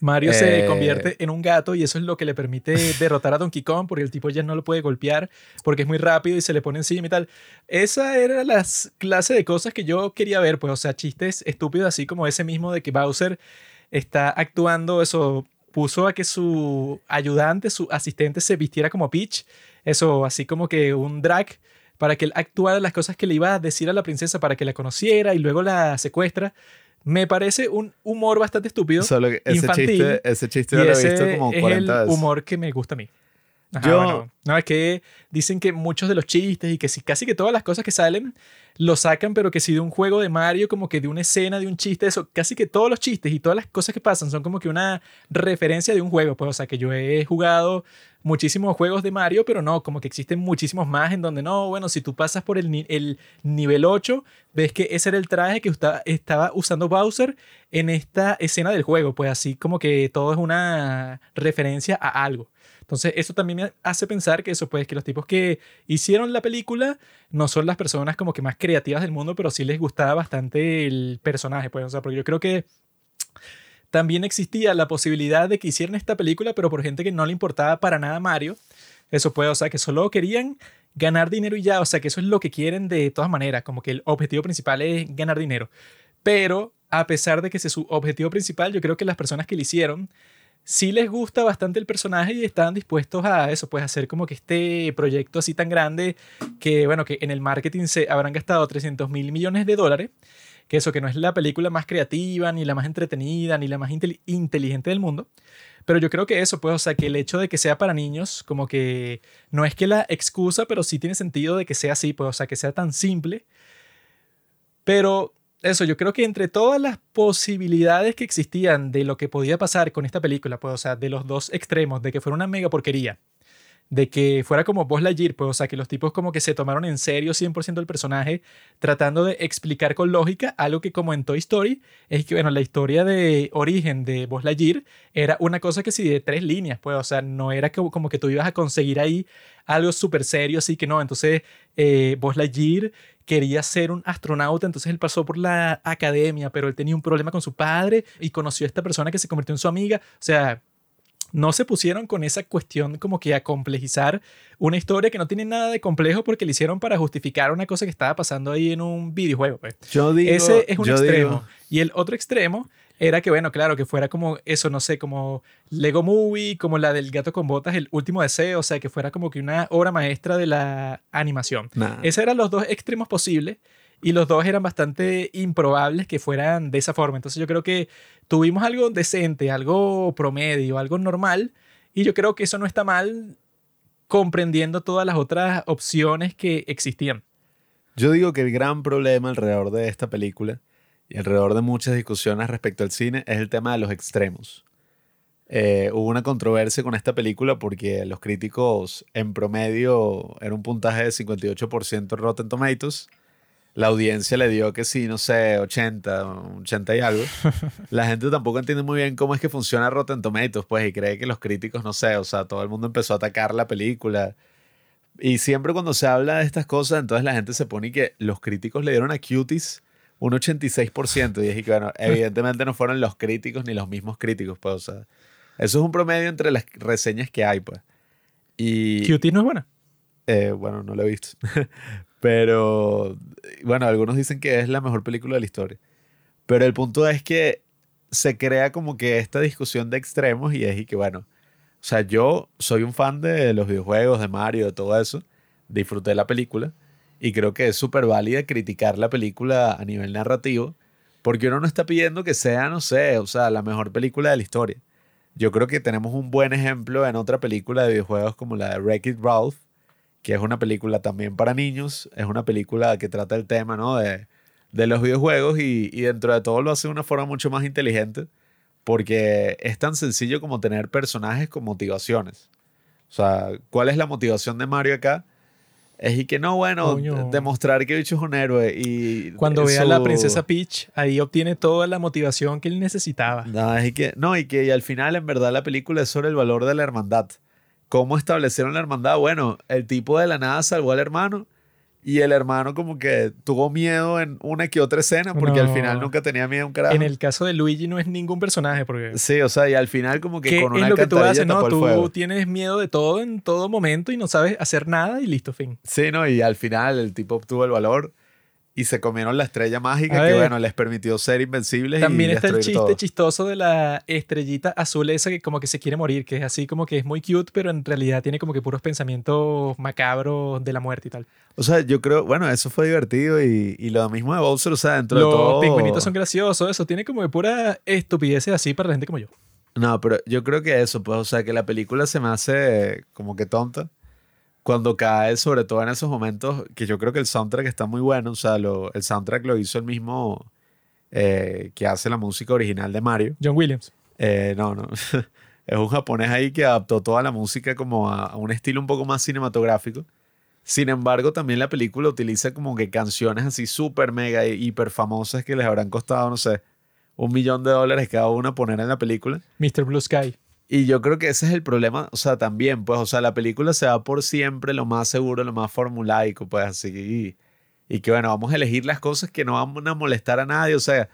Mario se Eh. convierte en un gato y eso es lo que le permite derrotar a Donkey Kong porque el tipo ya no lo puede golpear porque es muy rápido y se le pone encima y tal. Esa era la clase de cosas que yo quería ver, pues, o sea, chistes estúpidos así como ese mismo de que Bowser está actuando, eso puso a que su ayudante, su asistente se vistiera como Peach, eso así como que un drag para que él actuara las cosas que le iba a decir a la princesa para que la conociera y luego la secuestra. Me parece un humor bastante estúpido. Solo que ese infantil, chiste, ese chiste yo lo he visto como es 40 el veces. humor que me gusta a mí. Ajá, Yo- bueno, no, es que dicen que muchos de los chistes y que si, casi que todas las cosas que salen lo sacan, pero que si de un juego de Mario, como que de una escena, de un chiste, eso, casi que todos los chistes y todas las cosas que pasan son como que una referencia de un juego. Pues, o sea, que yo he jugado muchísimos juegos de Mario, pero no, como que existen muchísimos más en donde no, bueno, si tú pasas por el, ni- el nivel 8, ves que ese era el traje que estaba usando Bowser en esta escena del juego, pues así como que todo es una referencia a algo. Entonces, eso también me hace pensar que eso, pues, que los tipos que hicieron la película no son las personas como que más creativas del mundo, pero sí les gustaba bastante el personaje, pues, o sea, porque yo creo que también existía la posibilidad de que hicieran esta película, pero por gente que no le importaba para nada Mario. Eso puede, o sea, que solo querían ganar dinero y ya, o sea, que eso es lo que quieren de todas maneras, como que el objetivo principal es ganar dinero. Pero a pesar de que ese es su objetivo principal, yo creo que las personas que lo hicieron sí les gusta bastante el personaje y están dispuestos a eso, pues hacer como que este proyecto así tan grande que, bueno, que en el marketing se habrán gastado 300 mil millones de dólares, que eso que no es la película más creativa, ni la más entretenida, ni la más intel- inteligente del mundo. Pero yo creo que eso, pues, o sea, que el hecho de que sea para niños, como que no es que la excusa, pero sí tiene sentido de que sea así, pues, o sea, que sea tan simple. Pero eso, yo creo que entre todas las posibilidades que existían de lo que podía pasar con esta película, pues, o sea, de los dos extremos, de que fuera una mega porquería, de que fuera como Buzz Lightyear, pues, o sea, que los tipos como que se tomaron en serio 100% el personaje, tratando de explicar con lógica algo que como en Toy Story, es que, bueno, la historia de origen de Buzz Lightyear era una cosa que sí de tres líneas, pues, o sea, no era como, como que tú ibas a conseguir ahí algo súper serio, así que no, entonces eh, Buzz quería ser un astronauta, entonces él pasó por la academia, pero él tenía un problema con su padre y conoció a esta persona que se convirtió en su amiga, o sea, no se pusieron con esa cuestión como que a complejizar una historia que no tiene nada de complejo porque le hicieron para justificar una cosa que estaba pasando ahí en un videojuego. Pues. Yo digo, Ese es un extremo. digo- Y el otro extremo era que, bueno, claro, que fuera como eso, no sé, como Lego Movie, como la del gato con botas, el último deseo, o sea, que fuera como que una obra maestra de la animación. Nah. Esos eran los dos extremos posibles y los dos eran bastante improbables que fueran de esa forma. Entonces yo creo que tuvimos algo decente, algo promedio, algo normal y yo creo que eso no está mal comprendiendo todas las otras opciones que existían. Yo digo que el gran problema alrededor de esta película y alrededor de muchas discusiones respecto al cine es el tema de los extremos. Eh, hubo una controversia con esta película porque los críticos en promedio era un puntaje de 58% en Rotten Tomatoes. La audiencia le dio que sí, no sé, 80, 80 y algo. La gente tampoco entiende muy bien cómo es que funciona Rotten Tomatoes, pues, y cree que los críticos, no sé, o sea, todo el mundo empezó a atacar la película. Y siempre cuando se habla de estas cosas, entonces la gente se pone que los críticos le dieron a Cuties un 86%. Y es que, bueno, evidentemente no fueron los críticos ni los mismos críticos, pues, o sea, eso es un promedio entre las reseñas que hay, pues. Y, Cutie no es buena. eh, bueno, no lo he visto. Pero, bueno, algunos dicen que es la mejor película de la historia. Pero el punto es que se crea como que esta discusión de extremos y es y que, bueno, o sea, yo soy un fan de los videojuegos, de Mario, de todo eso. Disfruté la película y creo que es súper válida criticar la película a nivel narrativo porque uno no está pidiendo que sea, no sé, o sea, la mejor película de la historia. Yo creo que tenemos un buen ejemplo en otra película de videojuegos como la de Wreck-It Ralph, que es una película también para niños, es una película que trata el tema, ¿no? De, de los videojuegos y, y dentro de todo lo hace de una forma mucho más inteligente porque es tan sencillo como tener personajes con motivaciones. O sea, ¿cuál es la motivación de Mario acá? Es y que no, bueno, Coño. demostrar que bicho es un héroe y... Cuando ve a la princesa Peach, ahí obtiene toda la motivación que él necesitaba. No, es y que, no, y que y al final en verdad la película es sobre el valor de la hermandad. ¿Cómo establecieron la hermandad? Bueno, el tipo de la nada salvó al hermano y el hermano como que tuvo miedo en una que otra escena porque al No. final nunca tenía miedo a un carajo. En el caso de Luigi no es ningún personaje, porque Sí, o sea, y al final como que ¿qué con es una lo que tú haces? No, tú fuego. tienes miedo de todo en todo momento y no sabes hacer nada y listo, fin. Sí, ¿no? Y al final el tipo obtuvo el valor y se comieron la estrella mágica que, bueno, les permitió ser invencibles También y está el chiste todo. chistoso de la estrellita azul esa que como que se quiere morir, que es así como que es muy cute, pero en realidad tiene como que puros pensamientos macabros de la muerte y tal. O sea, yo creo, bueno, eso fue divertido y, y lo mismo de Bowser, o sea, dentro de Los todo... pingüinitos son graciosos, eso tiene como que pura estupideces así para la gente como yo. No, pero yo creo que eso, pues, o sea, que la película se me hace como que tonta cuando cae, sobre todo en esos momentos, que yo creo que el soundtrack está muy bueno, o sea, lo- el soundtrack lo hizo el mismo eh, que hace la música original de Mario. John Williams. Eh, no, no. es un japonés ahí que adaptó toda la música como a, a un estilo un poco más cinematográfico. Sin embargo, también la película utiliza como que canciones así súper mega y hiper famosas que les habrán costado, no sé, un millón de dólares cada una poner en la película. Mr. Blue Sky. Y yo creo que ese es el problema, o sea, también, pues, o sea, la película se va por siempre lo más seguro, lo más formulaico, pues, así. Y, y que, bueno, vamos a elegir las cosas que no van a molestar a nadie, o sea,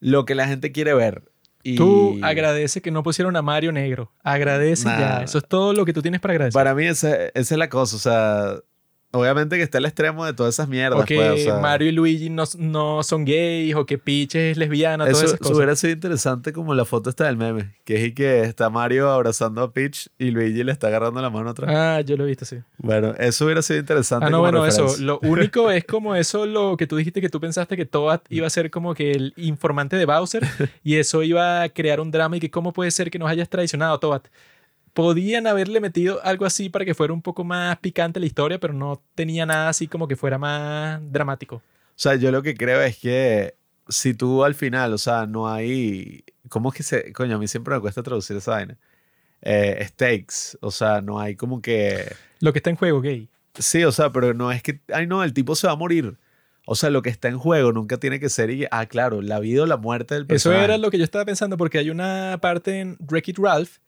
lo que la gente quiere ver. Y Tú agradece que no pusieron a Mario negro. Agradece Nah. ya. Eso es todo lo que tú tienes para agradecer. Para mí esa, esa es la cosa, o sea, obviamente que está el extremo de todas esas mierdas, o que pues, o sea, Mario y Luigi no, no son gays, o que Peach es lesbiana, todas Eso, esas cosas. hubiera sido interesante como la foto está del meme, que es y que está Mario abrazando a Peach y Luigi le está agarrando la mano atrás. Ah, yo lo he visto, sí. Bueno, eso hubiera sido interesante. Ah, no, como bueno, eso. Lo único es como eso, lo que tú dijiste que tú pensaste que Toad iba a ser como que el informante de Bowser y eso iba a crear un drama y que cómo puede ser que nos hayas traicionado, Toad. Podían haberle metido algo así para que fuera un poco más picante la historia, pero no tenía nada así como que fuera más dramático. O sea, yo lo que creo es que si tú al final, o sea, no hay. ¿Cómo es que se.? Coño, a mí siempre me cuesta traducir esa vaina. Eh, stakes. O sea, no hay como que. Lo que está en juego, gay. Sí, o sea, pero no es que. Ay, no, el tipo se va a morir. O sea, lo que está en juego nunca tiene que ser. Y, ah, claro, la vida o la muerte del Eso personaje. era lo que yo estaba pensando porque hay una parte en Wreck-It Ralph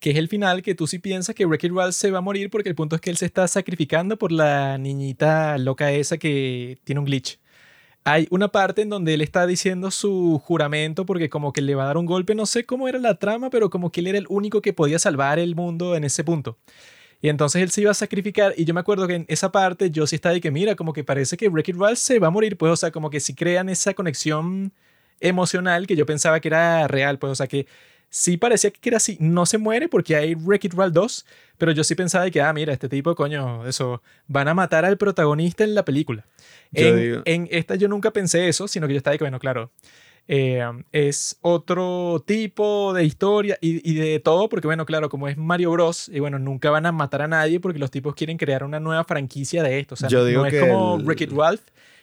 que es el final que tú sí piensas que Wreck-It Ralph se va a morir porque el punto es que él se está sacrificando por la niñita loca esa que tiene un glitch. Hay una parte en donde él está diciendo su juramento porque como que le va a dar un golpe, no sé cómo era la trama, pero como que él era el único que podía salvar el mundo en ese punto. Y entonces él se iba a sacrificar y yo me acuerdo que en esa parte yo sí estaba de que mira, como que parece que Wreck-It Ralph se va a morir, pues o sea, como que si crean esa conexión emocional que yo pensaba que era real, pues o sea que sí parecía que era así, no se muere porque hay Wreck-It Ralph 2, pero yo sí pensaba de que, ah, mira, este tipo, coño, eso, van a matar al protagonista en la película. En, esta yo nunca pensé eso, sino que yo estaba de que, bueno, claro, eh, es otro tipo de historia y, y de todo, porque bueno, claro, como es Mario Bros, y bueno, nunca van a matar a nadie porque los tipos quieren crear una nueva franquicia de esto. O sea, Yo digo no es que como el- Wreck-It Ralph,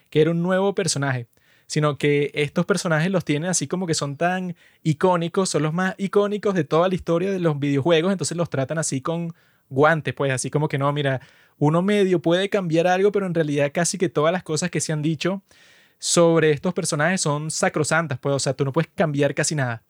que era un nuevo personaje, sino que estos personajes los tienen así como que son tan icónicos, son los más icónicos de toda la historia de los videojuegos, entonces los tratan así con guantes, pues así como que no, mira, uno medio puede cambiar algo, pero en realidad casi que todas las cosas que se han dicho sobre estos personajes son sacrosantas, pues, o sea, tú no puedes cambiar casi nada.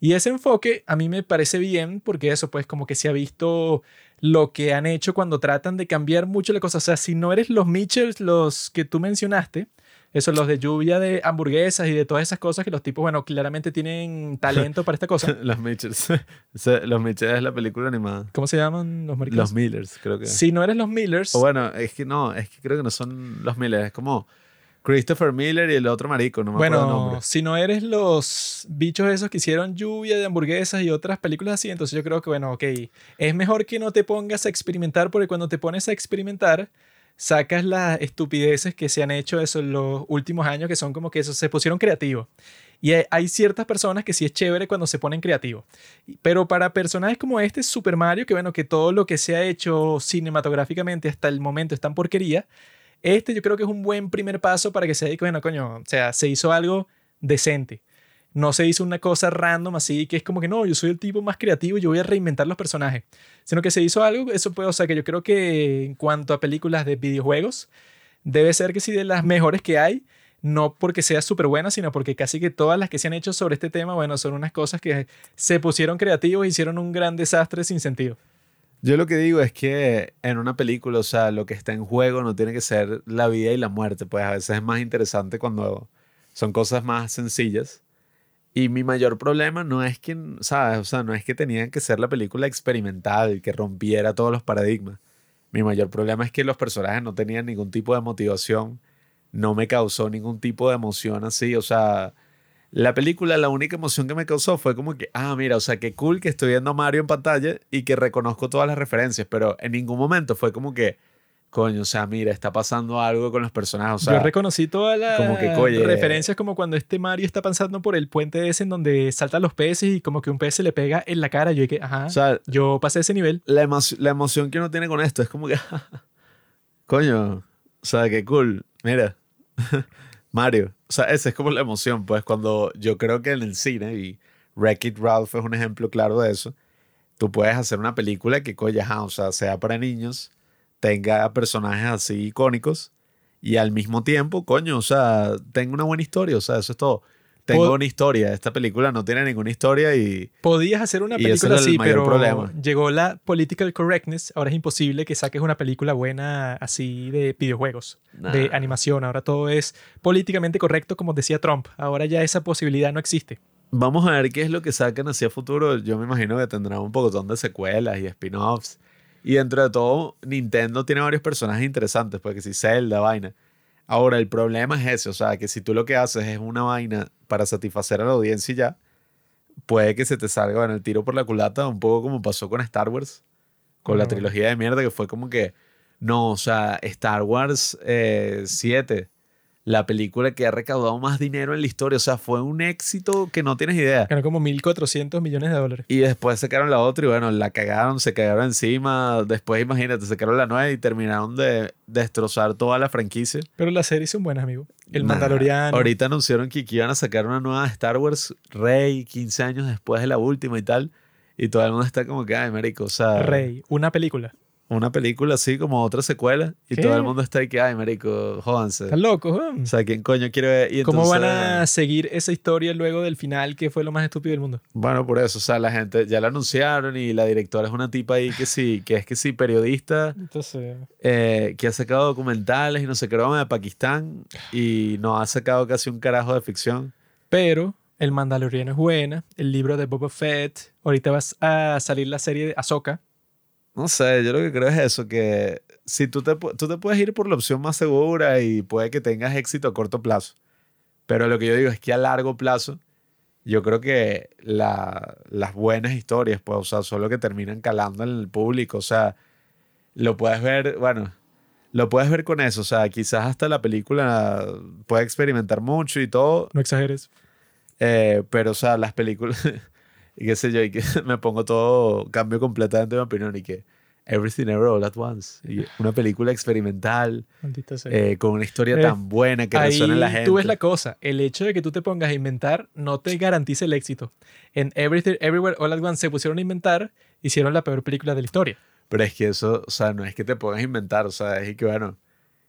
Y ese enfoque a mí me parece bien porque eso, pues, como que se ha visto lo que han hecho cuando tratan de cambiar mucho la cosa. O sea, si no eres los Mitchells, los que tú mencionaste, eso, los de lluvia de hamburguesas y de todas esas cosas que los tipos, bueno, claramente tienen talento para esta cosa. Los Mitchells. Los Mitchells es la película animada. ¿Cómo se llaman los maricas? Los Millers, creo que. Si no eres los Millers, O bueno, es que no, es que creo que no son los Millers, es como Christopher Miller y el otro marico, no me acuerdo el bueno, nombre. si no eres los bichos esos que hicieron lluvia de hamburguesas y otras películas así, entonces yo creo que, bueno, ok, es mejor que no te pongas a experimentar porque cuando te pones a experimentar, sacas las estupideces que se han hecho eso en los últimos años, que son como que eso, se pusieron creativos. Y hay- ciertas personas que sí es chévere cuando se ponen creativos. Pero para personajes como este Super Mario, que bueno, que todo lo que se ha hecho cinematográficamente hasta el momento es tan porquería, este yo creo que es un buen primer paso para que se diga, bueno, coño, o sea, se hizo algo decente. No se hizo una cosa random así, que es como que no, yo soy el tipo más creativo y yo voy a reinventar los personajes. Sino que se hizo algo, eso puede, o sea, que yo creo que en cuanto a películas de videojuegos, debe ser que sí de las mejores que hay, no porque sea súper buena, sino porque casi que todas las que se han hecho sobre este tema, bueno, son unas cosas que se pusieron creativos e hicieron un gran desastre sin sentido. Yo lo que digo es que en una película, o sea, lo que está en juego no tiene que ser la vida y la muerte, pues a veces es más interesante cuando son cosas más sencillas. Y mi mayor problema no es que, ¿sabes? O sea, no es que tenían que ser la película experimental, que rompiera todos los paradigmas. Mi mayor problema es que los personajes no tenían ningún tipo de motivación, no me causó ningún tipo de emoción así, o sea, la película, la única emoción que me causó fue como que, ah, mira, o sea, qué cool que estoy viendo a Mario en pantalla y que reconozco todas las referencias, pero en ningún momento fue como que, coño, o sea, mira, está pasando algo con los personajes, o sea, Yo reconocí todas las como que, oye, referencias como cuando este Mario está pasando por el puente ese en donde saltan los peces y como que un pez se le pega en la cara. Yo dije, ajá, o sea, yo pasé ese nivel. la, emo- la emoción que uno tiene con esto es como que, coño, o sea, qué cool, mira, Mario, o sea, esa es como la emoción, pues cuando yo creo que en el cine, y Wreck-It Ralph es un ejemplo claro de eso, tú puedes hacer una película que, coño, ajá, o sea, sea para niños, tenga personajes así icónicos, y al mismo tiempo, coño, o sea, tenga una buena historia, o sea, eso es todo. Tengo Pod- una historia, esta película no tiene ninguna historia y... Podías hacer una película así, pero problema. llegó la political correctness. Ahora es imposible que saques una película buena así de videojuegos, de animación. Ahora todo es políticamente correcto, como decía Trump. Ahora ya esa posibilidad no existe. Vamos a ver qué es lo que sacan hacia futuro. Yo me imagino que tendrá un poco de secuelas y spin-offs. Y dentro de todo, Nintendo tiene varios personajes interesantes, porque si Zelda, vaina. Ahora, el problema es ese, o sea, que si tú lo que haces es una vaina para satisfacer a la audiencia y ya, puede que se te salga bueno, el tiro por la culata, un poco como pasó con Star Wars, con la trilogía de mierda, que fue como que, no, o sea, Star Wars eh, 7, la película que ha recaudado más dinero en la historia, o sea, fue un éxito que no tienes idea. Ganó como 1.400 millones de dólares. Y después sacaron la otra y bueno, la cagaron, se cagaron encima. Después, imagínate, sacaron la nueva y terminaron de destrozar toda la franquicia. Pero las series son buenas, amigo. El Nah, Mandaloriano. Ahorita anunciaron que, que iban a sacar una nueva Star Wars Rey 15 años después de la última y tal. Y todo el mundo está como que, ay, marico, o sea, Rey. Una película. Una película así como otra secuela. Y ¿Qué? todo el mundo está ahí que, ay, marico, jódanse. Están locos, weón? O sea, ¿quién coño quiere ver? Y ¿Cómo van a seguir esa historia luego del final que fue lo más estúpido del mundo? Bueno, por eso, o sea, la gente ya la anunciaron y la directora es una tipa ahí que sí, que es que sí, periodista, Entonces, eh, que ha sacado documentales y no sé qué broma de Pakistán y no ha sacado casi un carajo de ficción. pero El Mandaloriano es buena, el libro de Boba Fett, ahorita vas a salir la serie de Ahsoka. No sé, yo lo que creo es eso, que si tú te, tú te puedes ir por la opción más segura y puede que tengas éxito a corto plazo, pero lo que yo digo es que a largo plazo, yo creo que la- las buenas historias, pues, o sea, son lo que terminan calando en el público, o sea, lo puedes ver, bueno, lo puedes ver con eso, o sea, quizás hasta la película puede experimentar mucho y todo, No exageres. eh, pero, o sea, las películas, y qué sé yo, y que me pongo todo, cambio completamente mi opinión y que Everything Ever All at Once, y una película experimental eh, con una historia Eh, tan buena que Ahí resuena en la gente. tú ves la cosa. El hecho de que tú te pongas a inventar no te garantiza el éxito. En Everything, Everywhere, All at Once se pusieron a inventar, hicieron la peor película de la historia. Pero es que eso, o sea, no es que te pongas a inventar, o sea, es que, bueno,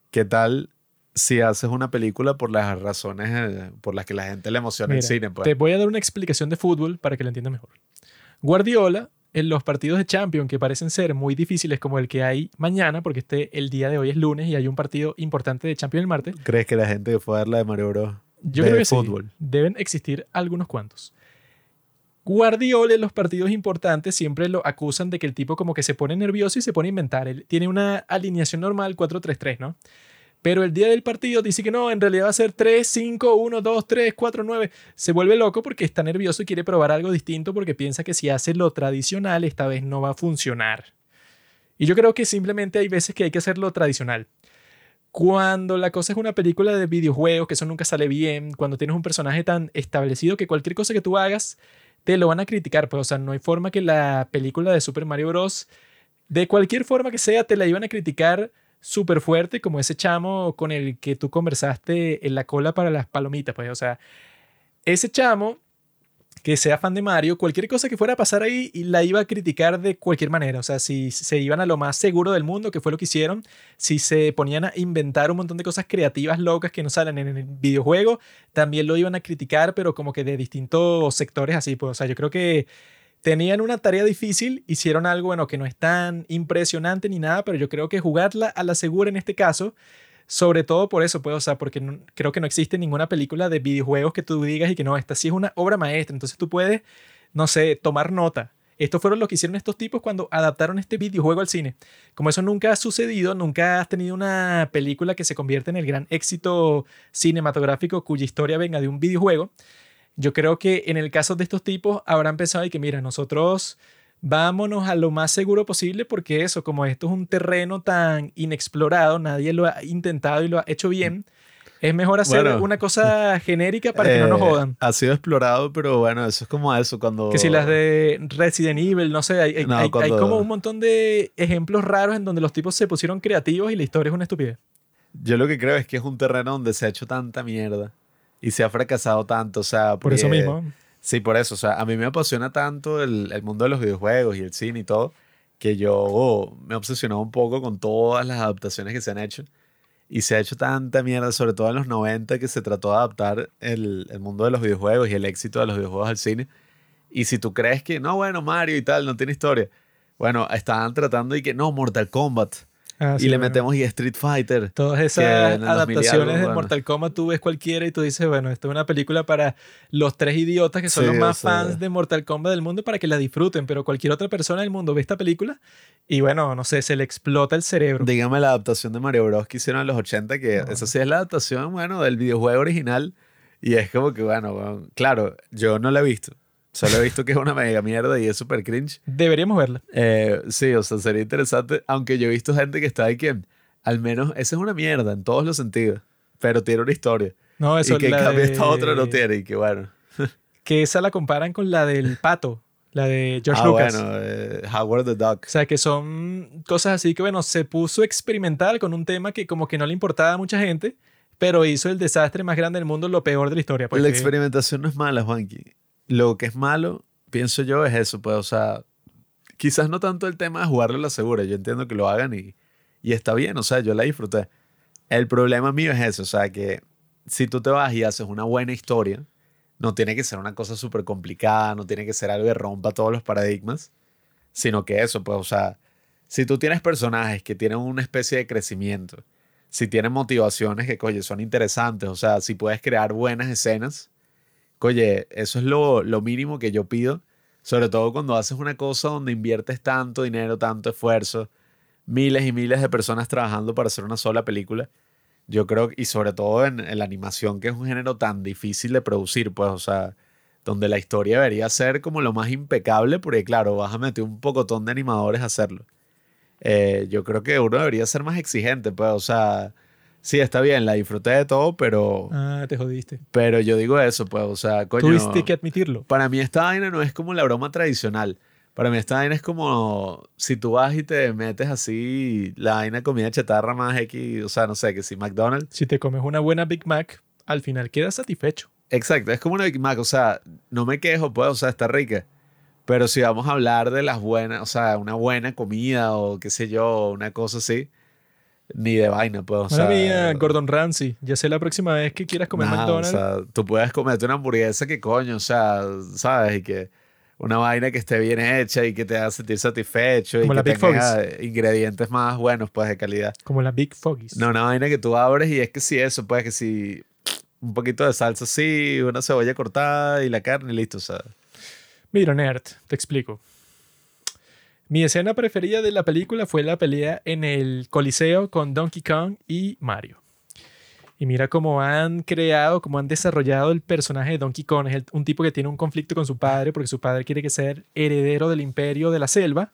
¿qué tal si haces una película por las razones eh, por las que la gente le emociona el Mira, cine? Pues? Te voy a dar una explicación de fútbol para que lo entiendas mejor. Guardiola en los partidos de Champions que parecen ser muy difíciles como el que hay mañana, porque este, el día de hoy es lunes y hay un partido importante de Champions el martes, ¿Crees que la gente fue a ver la de Mario Bros? yo creo que sí, fútbol? deben existir algunos cuantos. Guardiola en los partidos importantes siempre lo acusan de que el tipo como que se pone nervioso y se pone a inventar. Él tiene una alineación normal 4-3-3, ¿no? Pero el día del partido dice que no, en realidad va a ser 3, 5, 1, 2, 3, 4, 9. Se vuelve loco porque está nervioso y quiere probar algo distinto porque piensa que si hace lo tradicional esta vez no va a funcionar. Y yo creo que simplemente hay veces que hay que hacer lo tradicional. Cuando la cosa es una película de videojuegos, que eso nunca sale bien, cuando tienes un personaje tan establecido que cualquier cosa que tú hagas te lo van a criticar, pues o sea, no hay forma que la película de Super Mario Bros. de cualquier forma que sea te la iban a criticar súper fuerte como ese chamo con el que tú conversaste en la cola para las palomitas, pues o sea, ese chamo que sea fan de Mario, cualquier cosa que fuera a pasar ahí la iba a criticar de cualquier manera. O sea, si se iban a lo más seguro del mundo, que fue lo que hicieron, si se ponían a inventar un montón de cosas creativas locas que no salen en el videojuego, también lo iban a criticar, pero como que de distintos sectores así. Pues, o sea, yo creo que tenían una tarea difícil, hicieron algo, bueno, que no es tan impresionante ni nada, pero yo creo que jugarla a la segura en este caso sobre todo por eso, pues, o sea, porque no- creo que no existe ninguna película de videojuegos que tú digas y que no, esta sí es una obra maestra. Entonces tú puedes, no sé, tomar nota. Estos fueron lo que hicieron estos tipos cuando adaptaron este videojuego al cine. Como eso nunca ha sucedido, nunca has tenido una película que se convierta en el gran éxito cinematográfico cuya historia venga de un videojuego. Yo creo que en el caso de estos tipos habrán pensado y que, mira, nosotros vámonos a lo más seguro posible porque eso, como esto es un terreno tan inexplorado, nadie lo ha intentado y lo ha hecho bien, es mejor hacer Bueno. una cosa genérica para que no nos Eh, jodan. Ha sido explorado, pero bueno, eso es como eso cuando... Que si las de Resident Evil, no sé, hay, hay- No, hay- hay cuando- como un montón de ejemplos raros en donde los tipos se pusieron creativos y la historia es una estupidez. Yo lo que creo es que es un terreno donde se ha hecho tanta mierda y se ha fracasado tanto, o sea... Por eso mismo. Sí, por eso. O sea, a mí me apasiona tanto el, el mundo de los videojuegos y el cine y todo, que yo oh, me he obsesionado un poco con todas las adaptaciones que se han hecho. Y se ha hecho tanta mierda, sobre todo en los 90, que se trató de adaptar el, el mundo de los videojuegos y el éxito de los videojuegos al cine. Y si tú crees que, no, bueno, Mario y tal, no tiene historia. Bueno, estaban tratando y que, no, Mortal Kombat. Ah, y le bueno. metemos y Street Fighter. Todas esas en el 2000 y algo, adaptaciones de bueno. Mortal Kombat tú ves cualquiera y tú dices, bueno, esto es una película para los tres idiotas que son Sí, los o más sea. fans de Mortal Kombat del mundo para que la disfruten, pero cualquier otra persona del mundo ve esta película y bueno, no sé, se le explota el cerebro. Dígame la adaptación de Mario Bros. que hicieron en los 80, que No. esa sí es la adaptación, bueno, del videojuego original. Y es como que, bueno, bueno, claro, yo no la he visto. Solo he visto que es una mega mierda y es súper cringe. Deberíamos verla. Eh, sí, o sea, sería interesante, aunque yo he visto gente que está ahí que, al menos, esa es una mierda en todos los sentidos, pero tiene una historia. No, eso y que en cambio de- esta otra no tiene, y que bueno. Que esa la comparan con la del pato, la de George ah, Lucas. bueno, eh, Howard the Duck. O sea, que son cosas así que, bueno, se puso experimental con un tema que como que no le importaba a mucha gente, pero hizo el desastre más grande del mundo, lo peor de la historia. pues, la experimentación no es mala, Juanqui. Lo que es malo, pienso yo, es eso, pues, o sea, quizás no tanto el tema de jugarlo a la segura, yo entiendo que lo hagan y, y está bien, o sea, yo la disfruté. El problema mío es eso, o sea, que si tú te vas y haces una buena historia, no tiene que ser una cosa súper complicada, no tiene que ser algo que rompa todos los paradigmas, sino que eso, pues, o sea, si tú tienes personajes que tienen una especie de crecimiento, si tienen motivaciones que, oye, son interesantes, o sea, si puedes crear buenas escenas, oye, eso es lo, lo mínimo que yo pido, sobre todo cuando haces una cosa donde inviertes tanto dinero, tanto esfuerzo, miles y miles de personas trabajando para hacer una sola película. Yo creo, y sobre todo en, la animación, que es un género tan difícil de producir, pues, o sea, donde la historia debería ser como lo más impecable, porque claro, vas a meter un pocotón de animadores a hacerlo. Eh, yo creo que uno debería ser más exigente, pues, o sea, sí, está bien, la disfruté de todo, pero, Ah, te jodiste. pero yo digo eso, pues, o sea, coño, Tuviste que admitirlo. para mí esta vaina no es como la broma tradicional. Para mí esta vaina es como si tú vas y te metes así la vaina de comida chatarra más X, o sea, no sé, que si McDonald's. Si te comes una buena Big Mac, al final quedas satisfecho. Exacto, es como una Big Mac, o sea, no me quejo, pues, o sea, está rica. Pero si vamos a hablar de las buenas, o sea, una buena comida o qué sé yo, una cosa así, ni de vaina, pues, o Madre sea. mía, Gordon Ramsay, ya sé la próxima vez que quieras comer nada, McDonald's. O sea, tú puedes comerte una hamburguesa que coño, o sea, ¿sabes? Y que una vaina que esté bien hecha y que te haga sentir satisfecho Como y la que Big tenga ingredientes más buenos, pues, de calidad. Como las Big Foggies. No, una vaina que tú abres y es que sí, eso, pues, que si un poquito de salsa así, una cebolla cortada y la carne y listo, o sea. Mira, Nerd, te explico. Mi escena preferida de la película fue la pelea en el Coliseo con Donkey Kong y Mario. Y mira cómo han creado, cómo han desarrollado el personaje de Donkey Kong. Es el- un tipo que tiene un conflicto con su padre porque su padre quiere que ser heredero del imperio de la selva,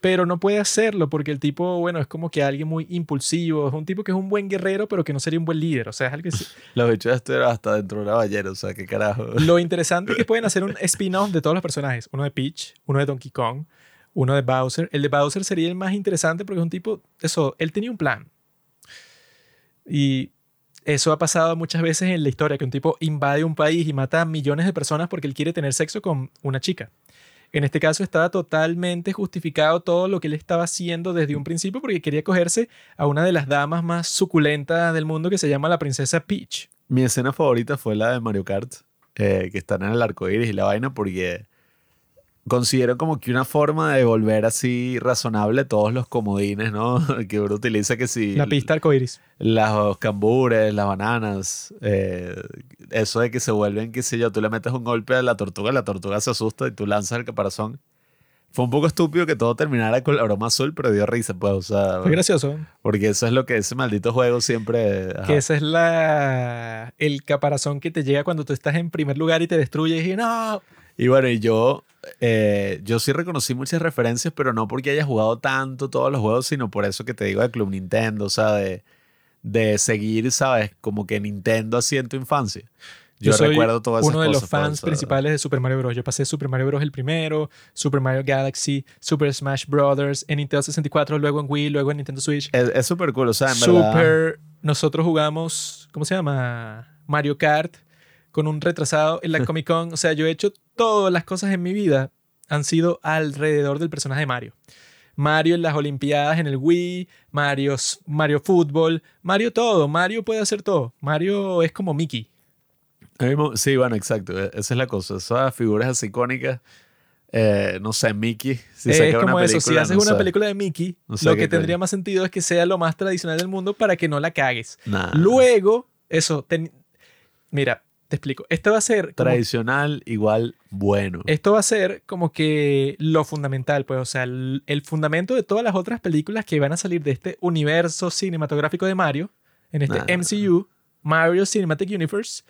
pero no puede hacerlo porque el tipo, bueno, es como que alguien muy impulsivo. Es un tipo que es un buen guerrero, pero que no sería un buen líder. O sea, es alguien que Los bichos estuvieron hasta dentro de una ballena, o sea, qué carajo. lo interesante es que pueden hacer un spin-off de todos los personajes. Uno de Peach, uno de Donkey Kong, uno de Bowser. El de Bowser sería el más interesante porque es un tipo, eso, él tenía un plan. Y eso ha pasado muchas veces en la historia, que un tipo invade un país y mata a millones de personas porque él quiere tener sexo con una chica. En este caso estaba totalmente justificado todo lo que él estaba haciendo desde un principio porque quería cogerse a una de las damas más suculentas del mundo que se llama la princesa Peach. Mi escena favorita fue la de Mario Kart, eh, que están en el arco iris y la vaina, porque considero como que una forma de volver así razonable todos los comodines, ¿no? que uno utiliza que si. La pista arcoíris. Los cambures, las bananas, eh, eso de que se vuelven, qué sé yo, tú le metes un golpe a la tortuga, la tortuga se asusta y tú lanzas el caparazón. Fue un poco estúpido que todo terminara con la broma azul, pero dio risa, pues, o sea, Fue gracioso. porque eso es lo que ese maldito juego siempre... ajá. Que esa es la el caparazón que te llega cuando tú estás en primer lugar y te destruye y no. Y bueno, y yo, eh, yo sí reconocí muchas referencias, pero no porque haya jugado tanto todos los juegos, sino por eso que te digo de Club Nintendo, o sea, de, de seguir, ¿sabes? Como que Nintendo así en tu infancia. Yo, soy recuerdo todas esas uno de los cosas, pues, fans o sea, principales de Super Mario Bros. Yo pasé Super Mario Bros. el primero, Super Mario Galaxy, Super Smash Brothers, en Nintendo 64, luego en Wii, luego en Nintendo Switch. Es súper cool, o sea, en verdad. Super. Nosotros jugamos, ¿cómo se llama? Mario Kart con un retrasado en la Comic Con. O sea, yo he hecho todas las cosas en mi vida han sido alrededor del personaje de Mario. Mario en las Olimpiadas en el Wii, Mario, Mario Fútbol, Mario todo. Mario puede hacer todo. Mario es como Mickey. Sí, bueno, exacto. e- Esa es la cosa. Esas figuras así icónicas. eh, no sé, Mickey. Si es como una eso. Si película, haces no una sé. película de Mickey, No sé lo que tendría más sentido es que sea lo más tradicional del mundo para que no la cagues. Nah. Luego, eso. ten- Mira, te explico. Esto va a ser. como- Tradicional igual bueno. Esto va a ser como que lo fundamental, pues, o sea, el, el fundamento de todas las otras películas que van a salir de este universo cinematográfico de Mario, en este Nah. MCU, Mario Cinematic Universe,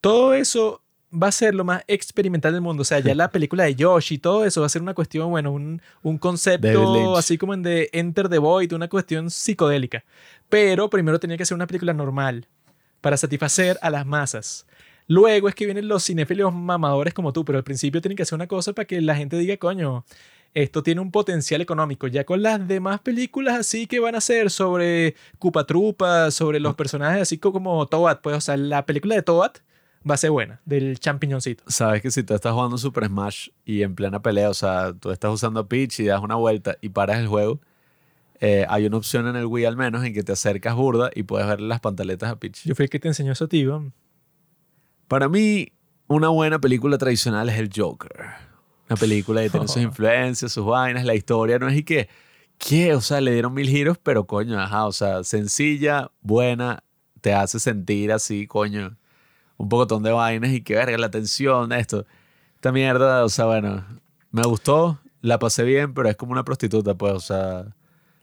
todo eso va a ser lo más experimental del mundo. O sea, ya la película de Yoshi, todo eso va a ser una cuestión, bueno, un, un concepto así como en de Enter the Void, una cuestión psicodélica. Pero primero tenía que ser una película normal para satisfacer a las masas. Luego es que vienen los cinéfilos mamadores como tú, pero al principio tienen que hacer una cosa para que la gente diga, coño, esto tiene un potencial económico. Ya con las demás películas así que van a ser sobre Cupa Trupa, sobre los personajes así co- como Toad, pues, o sea, la película de Toad va a ser buena, del champiñoncito. Sabes que si tú estás jugando Super Smash y en plena pelea, o sea, tú estás usando Peach y das una vuelta y paras el juego, eh, hay una opción en el Wii al menos en que te acercas burda y puedes ver las pantaletas a Peach. Yo fui el que te enseñó eso, tío. Para mí, una buena película tradicional es el Joker. Una película que tiene sus influencias, sus vainas, la historia no es y que, ¿qué? O sea, le dieron mil giros, pero coño, ajá, o sea, sencilla, buena, te hace sentir así, coño, un pocotón de vainas y que verga la tensión, esto. Esta mierda, o sea, bueno, me gustó, la pasé bien, pero es como una prostituta, pues, o sea,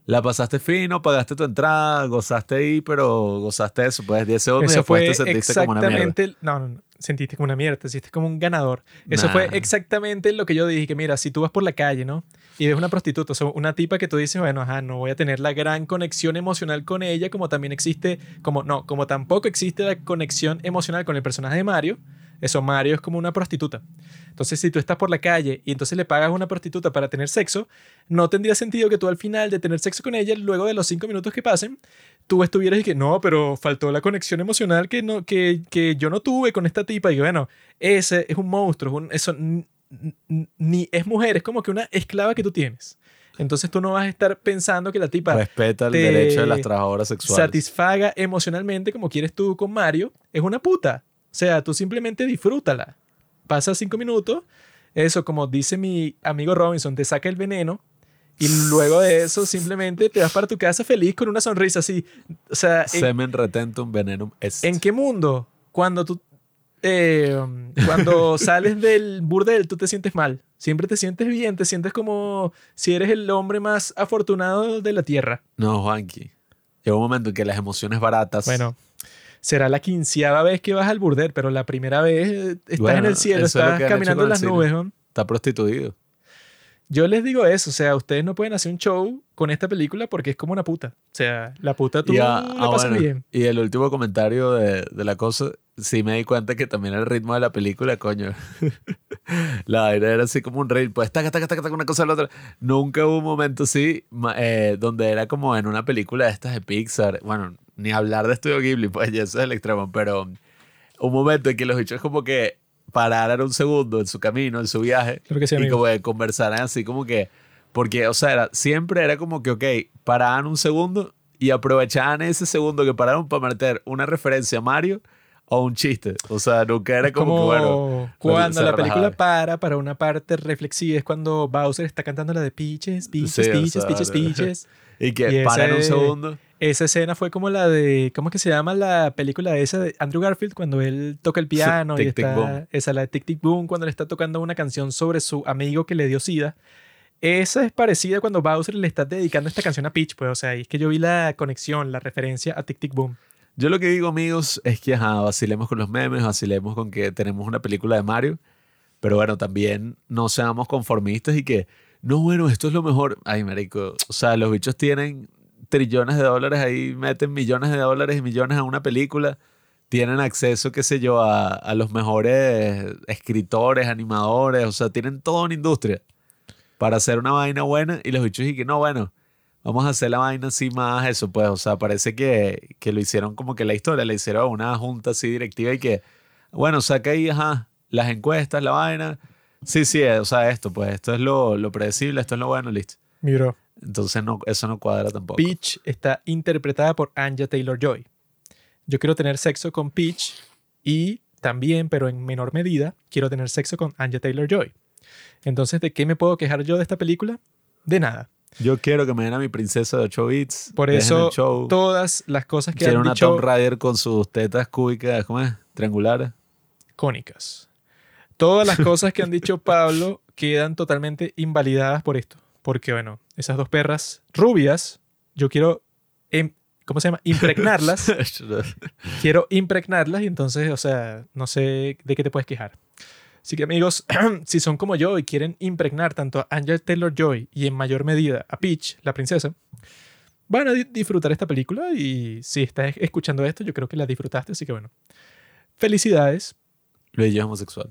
la pasaste fino, pagaste tu entrada, gozaste ahí, pero gozaste eso, pues 10 segundos y Eso después fue te sentiste como una mierda. No, no, no. Sentiste como una mierda, te sentiste como un ganador. Eso Nah. fue exactamente lo que yo dije: que mira, si tú vas por la calle, ¿no? Y ves una prostituta, o sea, una tipa que tú dices, bueno, ajá, no voy a tener la gran conexión emocional con ella, como también existe, como no, como tampoco existe la conexión emocional con el personaje de Mario. Eso, Mario es como una prostituta. Entonces, si tú estás por la calle y entonces le pagas a una prostituta para tener sexo, no tendría sentido que tú al final de tener sexo con ella, luego de los cinco minutos que pasen, tú estuvieras y que no, pero faltó la conexión emocional que, no, que, que yo no tuve con esta tipa. Y que bueno, ese es un monstruo, es un- eso ni es mujer, es como que una esclava que tú tienes. Entonces tú no vas a estar pensando que la tipa Respeta el derecho de las trabajadoras sexuales. satisfaga emocionalmente como quieres tú con Mario, es una puta. O sea, tú simplemente disfrútala. Pasa cinco minutos eso, como dice mi amigo Robinson, te saca el veneno y luego de eso simplemente te vas para tu casa feliz con una sonrisa así. O sea, ¿en, Semen retentum venenum est. en qué mundo? Cuando tú... eh, cuando sales del burdel, tú te sientes mal. Siempre te sientes bien, te sientes como si eres el hombre más afortunado de la tierra. No, Juanqui. Llega un momento en que las emociones baratas. Bueno, será la quinceava vez que vas al burdel, pero la primera vez eh, estás Bueno, en el cielo, es estás caminando en las nubes. ¿no? Está prostituido. Yo les digo eso, o sea, ustedes no pueden hacer un show con esta película porque es como una puta. O sea, la puta tú Y, la ah, pasas bueno, bien. y el último comentario de, de la cosa, sí me di cuenta que también el ritmo de la película, coño. la vaina era así como un reel, pues taca, taca, taca, taca, una cosa a la otra. Nunca hubo un momento así eh, donde era como en una película de estas de Pixar. Bueno, ni hablar de Estudio Ghibli, pues ya eso es el extremo, pero un momento en que los bichos como que pararan un segundo en su camino, en su viaje, Claro que sí, y como que conversaran así como que, porque, o sea, era- siempre era como que, ok, paraban un segundo y aprovechaban ese segundo que pararon para meter una referencia a Mario o un chiste. O sea, nunca era como, Como que, bueno, cuando la película para para una parte reflexiva es cuando Bowser está cantando la de Peaches, Peaches, Sí, o Peaches, sea, Peaches, no. Peaches. y que y paran un ese- segundo. Esa escena fue como la de, ¿cómo es que se llama la película esa de Andrew Garfield cuando él toca el piano y Tic, Tic, está, Boom. esa la de Tic Tic Boom cuando le está tocando una canción sobre su amigo que le dio sida. Esa es parecida cuando Bowser le está dedicando esta canción a Peach, pues, o sea, y es que yo vi la conexión, la referencia a Tic Tic Boom. Yo lo que digo, amigos, es que ajá, vacilemos con los memes, vacilemos con que tenemos una película de Mario, pero bueno, también no seamos conformistas y que, no, bueno, esto es lo mejor. Ay, marico, o sea, los bichos tienen trillones de dólares ahí, meten millones de dólares y millones a una película, tienen acceso, qué sé yo, a, a los mejores escritores, animadores, o sea, tienen toda una industria para hacer una vaina buena y los bichos y que, no, bueno, Vamos a hacer la vaina así más eso, pues. O sea, parece que, que lo hicieron como que la historia, la hicieron una junta así directiva y que, bueno, saca ahí, ajá, las encuestas, la vaina. Sí, sí, o sea, esto, pues, esto es lo, lo predecible, esto es lo bueno, listo. Miro, Entonces, no, eso no cuadra tampoco. Peach está interpretada por Anja Taylor-Joy. Yo quiero tener sexo con Peach y también, pero en menor medida, quiero tener sexo con Anja Taylor-Joy. Entonces, ¿de qué me puedo quejar yo de esta película? De nada. Yo quiero que me den a mi princesa de 8 bits. Por eso, show. todas las cosas que Quiero han una dicho Tomb Raider con sus tetas cúbicas, ¿cómo es? Triangulares. cónicas. Todas las cosas que han dicho Pablo quedan totalmente invalidadas por esto. Porque, bueno, esas dos perras rubias, yo quiero, em- ¿cómo se llama? Impregnarlas. quiero impregnarlas y entonces, o sea, no sé de qué te puedes quejar. Así que amigos, si son como yo y quieren impregnar tanto a Angel Taylor Joy y en mayor medida a Peach, la princesa, van a di- disfrutar esta película y si estás escuchando esto, yo creo que la disfrutaste, así que bueno. Felicidades, Luis es homosexual.